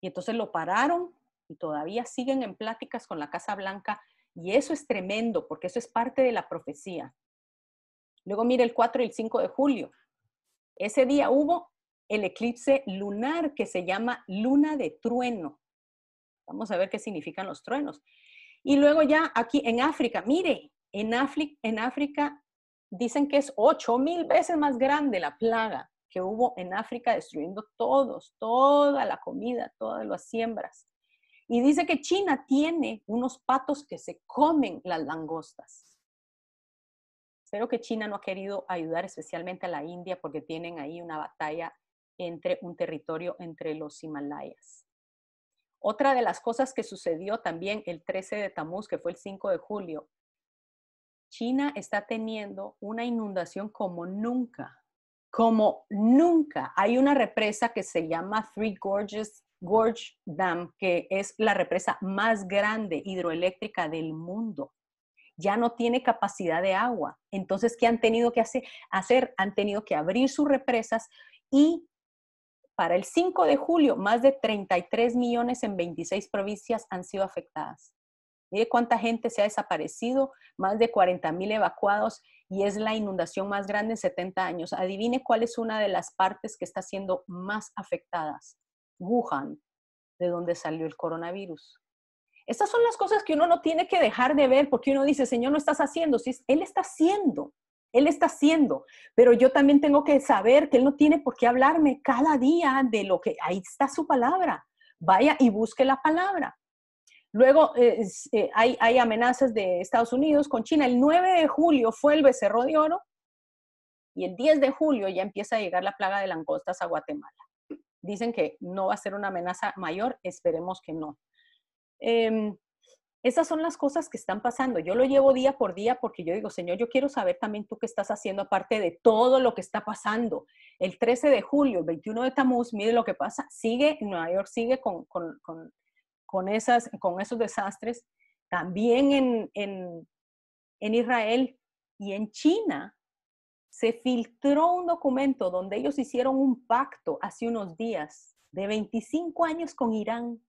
Y entonces lo pararon y todavía siguen en pláticas con la Casa Blanca y eso es tremendo porque eso es parte de la profecía. Luego mire el 4 y el 5 de julio. Ese día hubo el eclipse lunar que se llama luna de trueno. Vamos a ver qué significan los truenos. Y luego ya aquí en África, mire, en, África, en África dicen que es ocho mil veces más grande la plaga que hubo en África destruyendo todos, toda la comida, todas las siembras. Y dice que China tiene unos patos que se comen las langostas. Espero que China no ha querido ayudar especialmente a la India porque tienen ahí una batalla entre un territorio entre los Himalayas. Otra de las cosas que sucedió también el 13 de Tamuz, que fue el 5 de julio, China está teniendo una inundación como nunca, como nunca. Hay una represa que se llama Three Gorges Gorge Dam, que es la represa más grande hidroeléctrica del mundo. Ya no tiene capacidad de agua. Entonces, ¿qué han tenido que hacer? Han tenido que abrir sus represas y para el 5 de julio, más de 33 millones en 26 provincias han sido afectadas. Mire cuánta gente se ha desaparecido, más de 40 mil evacuados y es la inundación más grande en 70 años. Adivine cuál es una de las partes que está siendo más afectadas. Wuhan, de donde salió el coronavirus. Estas son las cosas que uno no tiene que dejar de ver porque uno dice, Señor, no estás haciendo. Sí, Él está haciendo, Él está haciendo. Pero yo también tengo que saber que Él no tiene por qué hablarme cada día de lo que, ahí está su palabra. Vaya y busque la palabra. Luego eh, hay, amenazas de Estados Unidos con China. El 9 de julio fue el becerro de oro y el 10 de julio ya empieza a llegar la plaga de langostas a Guatemala. Dicen que no va a ser una amenaza mayor, esperemos que no. Em, esas son las cosas que están pasando. Yo lo llevo día por día porque yo digo, Señor, yo quiero saber también tú qué estás haciendo aparte de todo lo que está pasando. El 13 de julio, el 21 de Tamuz, mire lo que pasa, sigue, Nueva York sigue con, con, con, esas, con esos desastres. También en, en, en Israel y en China se filtró un documento donde ellos hicieron un pacto hace unos días de 25 años con Irán.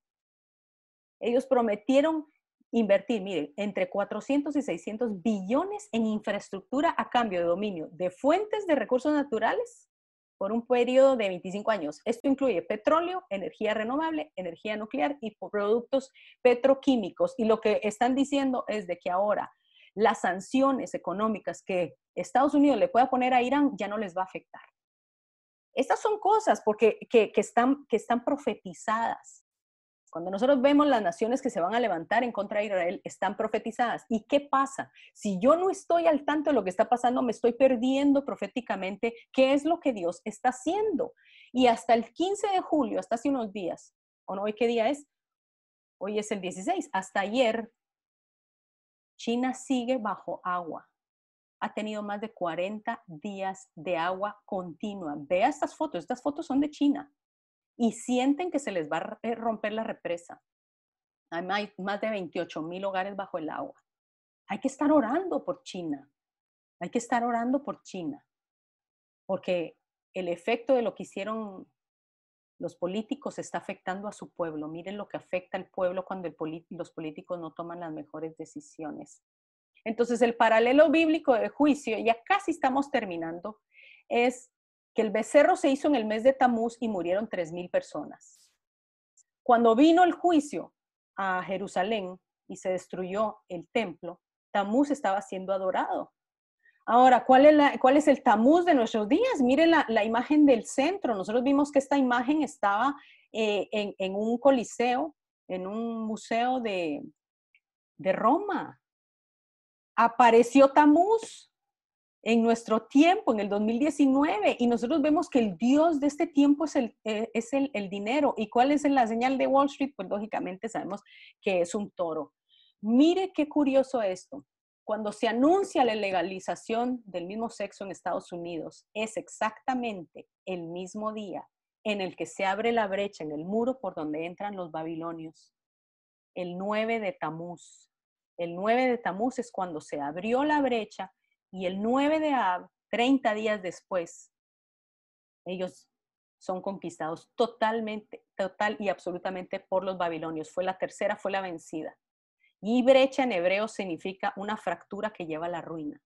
Ellos prometieron invertir, miren, entre 400 y 600 billones en infraestructura a cambio de dominio de fuentes de recursos naturales por un periodo de 25 años. Esto incluye petróleo, energía renovable, energía nuclear y productos petroquímicos. Y lo que están diciendo es de que ahora las sanciones económicas que Estados Unidos le pueda poner a Irán ya no les va a afectar. Estas son cosas porque, que, están, que están profetizadas. Cuando nosotros vemos las naciones que se van a levantar en contra de Israel, están profetizadas. ¿Y qué pasa? Si yo no estoy al tanto de lo que está pasando, me estoy perdiendo proféticamente qué es lo que Dios está haciendo. Y hasta el 15 de julio, hasta hace unos días, ¿o no? ¿Hoy qué día es? Hoy es el 16. Hasta ayer, China sigue bajo agua. Ha tenido más de 40 días de agua continua. Vea estas fotos, estas fotos son de China y sienten que se les va a eh, romper la represa. Hay más de 28 mil hogares bajo el agua. Hay que estar orando por China. Hay que estar orando por China. Porque el efecto de lo que hicieron los políticos está afectando a su pueblo. Miren lo que afecta al pueblo cuando los políticos no toman las mejores decisiones. Entonces, el paralelo bíblico de juicio, ya casi estamos terminando, es que el becerro se hizo en el mes de Tamuz y murieron tres mil personas. Cuando vino el juicio a Jerusalén y se destruyó el templo, Tamuz estaba siendo adorado. Ahora, ¿cuál es, ¿cuál es el tamuz de nuestros días? Miren la, imagen del centro. Nosotros vimos que esta imagen estaba eh, en, un coliseo, en un museo de, de Roma. Apareció Tamuz en nuestro tiempo, en el 2019, y nosotros vemos que el Dios de este tiempo es el, eh, es el, el dinero. ¿Y cuál es la señal de Wall Street? Pues lógicamente sabemos que es un toro. Mire qué curioso esto cuando se anuncia la legalización del mismo sexo en Estados Unidos, es exactamente el mismo día en el que se abre la brecha en el muro por donde entran los babilonios. El 9 de Tamuz. El 9 de Tamuz es cuando se abrió la brecha y el 9 de Ab, 30 días después, ellos son conquistados totalmente, total y absolutamente por los babilonios. Fue la tercera, fue la vencida. Y brecha en hebreo significa una fractura que lleva a la ruina.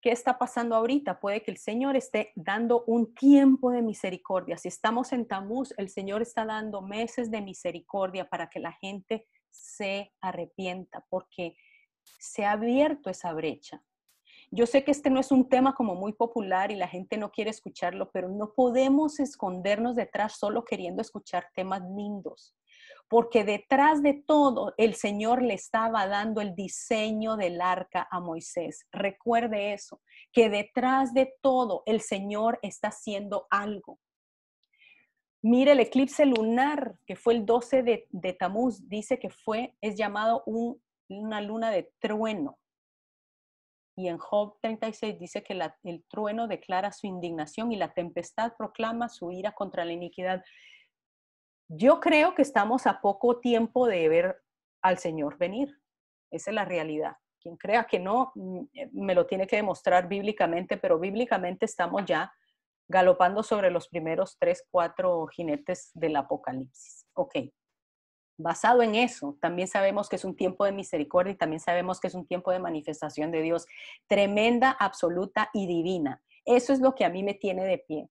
¿Qué está pasando ahorita? Puede que el Señor esté dando un tiempo de misericordia. Si estamos en Tamuz, el Señor está dando meses de misericordia para que la gente se arrepienta, porque se ha abierto esa brecha. Yo sé que este no es un tema como muy popular y la gente no quiere escucharlo, pero no podemos escondernos detrás solo queriendo escuchar temas lindos porque detrás de todo el Señor le estaba dando el diseño del arca a Moisés. Recuerde eso, que detrás de todo el Señor está haciendo algo. Mire el eclipse lunar, que fue el 12 de, de Tamuz, dice que fue, es llamado una luna de trueno. Y en Job 36 dice que el trueno declara su indignación y la tempestad proclama su ira contra la iniquidad. Yo creo que estamos a poco tiempo de ver al Señor venir. Esa es la realidad. Quien crea que no, mm, eh, me lo tiene que demostrar bíblicamente, pero bíblicamente estamos ya galopando sobre los primeros tres, cuatro jinetes del Apocalipsis. Ok. Basado en eso, también sabemos que es un tiempo de misericordia y también sabemos que es un tiempo de manifestación de Dios tremenda, absoluta y divina. Eso es lo que a mí me tiene de pie,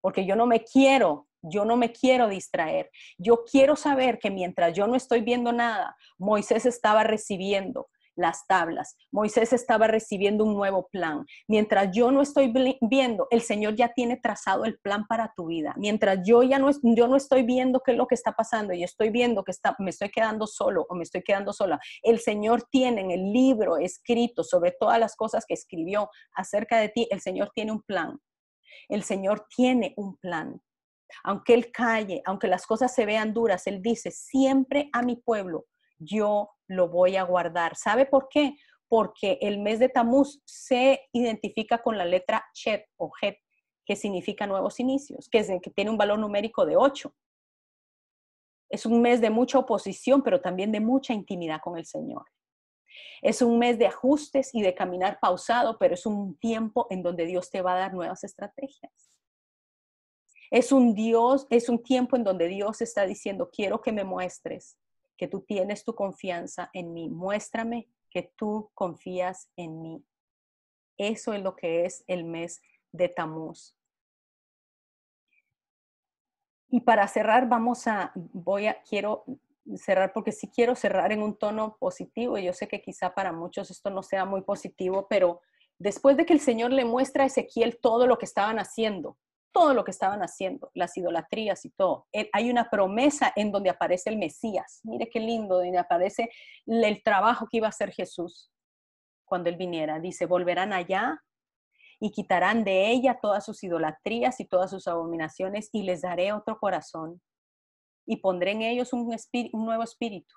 porque yo no me quiero yo no me quiero distraer. Yo quiero saber que mientras yo no estoy viendo nada, Moisés estaba recibiendo las tablas. Moisés estaba recibiendo un nuevo plan. Mientras yo no estoy viendo, el Señor ya tiene trazado el plan para tu vida. Mientras yo ya no, yo no estoy viendo qué es lo que está pasando y estoy viendo que está, me estoy quedando solo o me estoy quedando sola, el Señor tiene en el libro escrito sobre todas las cosas que escribió acerca de ti, el Señor tiene un plan. El Señor tiene un plan aunque Él calle, aunque las cosas se vean duras, Él dice, siempre a mi pueblo yo lo voy a guardar. ¿Sabe por qué? Porque el mes de Tamuz se identifica con la letra Chet o Het, que significa nuevos inicios, que, tiene un valor numérico de 8. Es un mes de mucha oposición, pero también de mucha intimidad con el Señor. Es un mes de ajustes y de caminar pausado, pero es un tiempo en donde Dios te va a dar nuevas estrategias. Es un Dios, es un tiempo en donde Dios está diciendo, quiero que me muestres que tú tienes tu confianza en mí. Muéstrame que tú confías en mí. Eso es lo que es el mes de Tamuz. Y para cerrar, vamos a, voy a, quiero cerrar porque sí quiero cerrar en un tono positivo. Yo sé que quizá para muchos esto no sea muy positivo, pero después de que el Señor le muestra a Ezequiel todo lo que estaban haciendo, todo lo que estaban haciendo, las idolatrías y todo. Eh, hay una promesa en donde aparece el Mesías. Mire qué lindo, donde aparece el trabajo que iba a hacer Jesús cuando Él viniera. Dice, volverán allá y quitarán de ella todas sus idolatrías y todas sus abominaciones y les daré otro corazón y pondré en ellos un, un nuevo espíritu.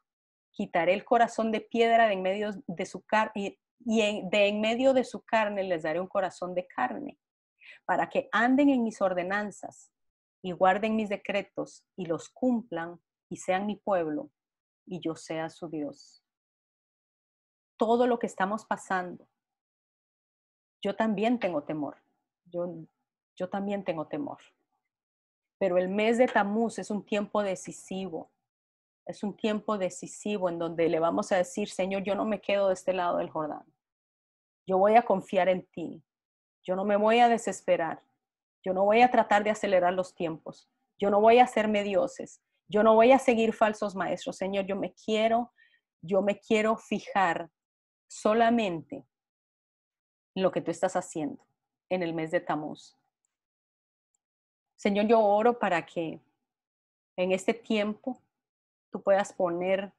Quitaré el corazón de piedra de en medio de su carne y de en medio de su carne les daré un corazón de carne para que anden en mis ordenanzas y guarden mis decretos y los cumplan y sean mi pueblo y yo sea su Dios. Todo lo que estamos pasando, yo también tengo temor. Yo, yo también tengo temor. Pero el mes de Tamuz es un tiempo decisivo. Es un tiempo decisivo en donde le vamos a decir, Señor, yo no me quedo de este lado del Jordán. Yo voy a confiar en ti. Yo no me voy a desesperar. Yo no voy a tratar de acelerar los tiempos. Yo no voy a hacerme dioses. Yo no voy a seguir falsos maestros. Señor, yo me quiero, yo me quiero fijar solamente en lo que tú estás haciendo en el mes de Tamuz. Señor, yo oro para que en este tiempo tú puedas poner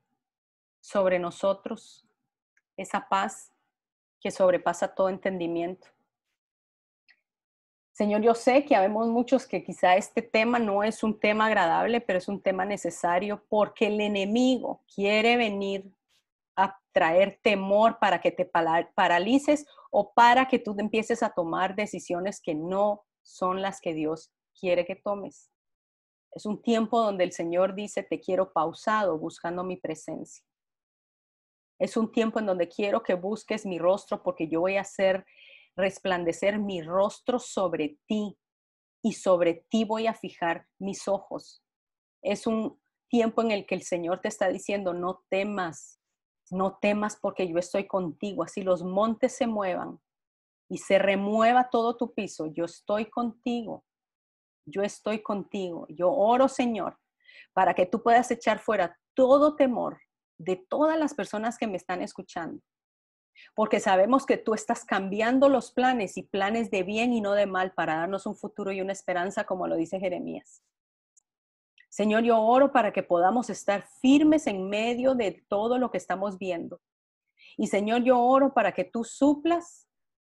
sobre nosotros esa paz que sobrepasa todo entendimiento. Señor, yo sé que habemos muchos que quizá este tema no es un tema agradable, pero es un tema necesario porque el enemigo quiere venir a traer temor para que te paralices o para que tú empieces a tomar decisiones que no son las que Dios quiere que tomes. Es un tiempo donde el Señor dice, te quiero pausado buscando mi presencia. Es un tiempo en donde quiero que busques mi rostro porque yo voy a ser resplandecer mi rostro sobre ti y sobre ti voy a fijar mis ojos. Es un tiempo en el que el Señor te está diciendo, no temas, no temas porque yo estoy contigo. Así los montes se muevan y se remueva todo tu piso, yo estoy contigo. Yo estoy contigo. Yo oro, Señor, para que tú puedas echar fuera todo temor de todas las personas que me están escuchando porque sabemos que tú estás cambiando los planes y planes de bien y no de mal para darnos un futuro y una esperanza, como lo dice Jeremías. Señor, yo oro para que podamos estar firmes en medio de todo lo que estamos viendo. Y Señor, yo oro para que tú suplas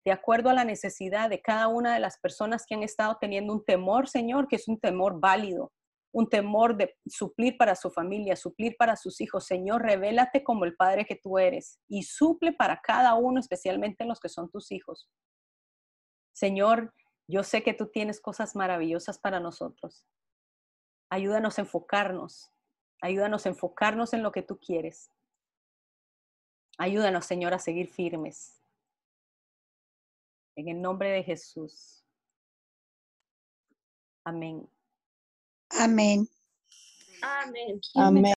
de acuerdo a la necesidad de cada una de las personas que han estado teniendo un temor, Señor, que es un temor válido, un temor de suplir para su familia, suplir para sus hijos. Señor, revélate como el Padre que tú eres y suple para cada uno, especialmente los que son tus hijos. Señor, yo sé que tú tienes cosas maravillosas para nosotros. Ayúdanos a enfocarnos, ayúdanos a enfocarnos en lo que tú quieres. Ayúdanos, Señor, a seguir firmes. En el nombre de Jesús. Amén. Amén. Amén. Amén.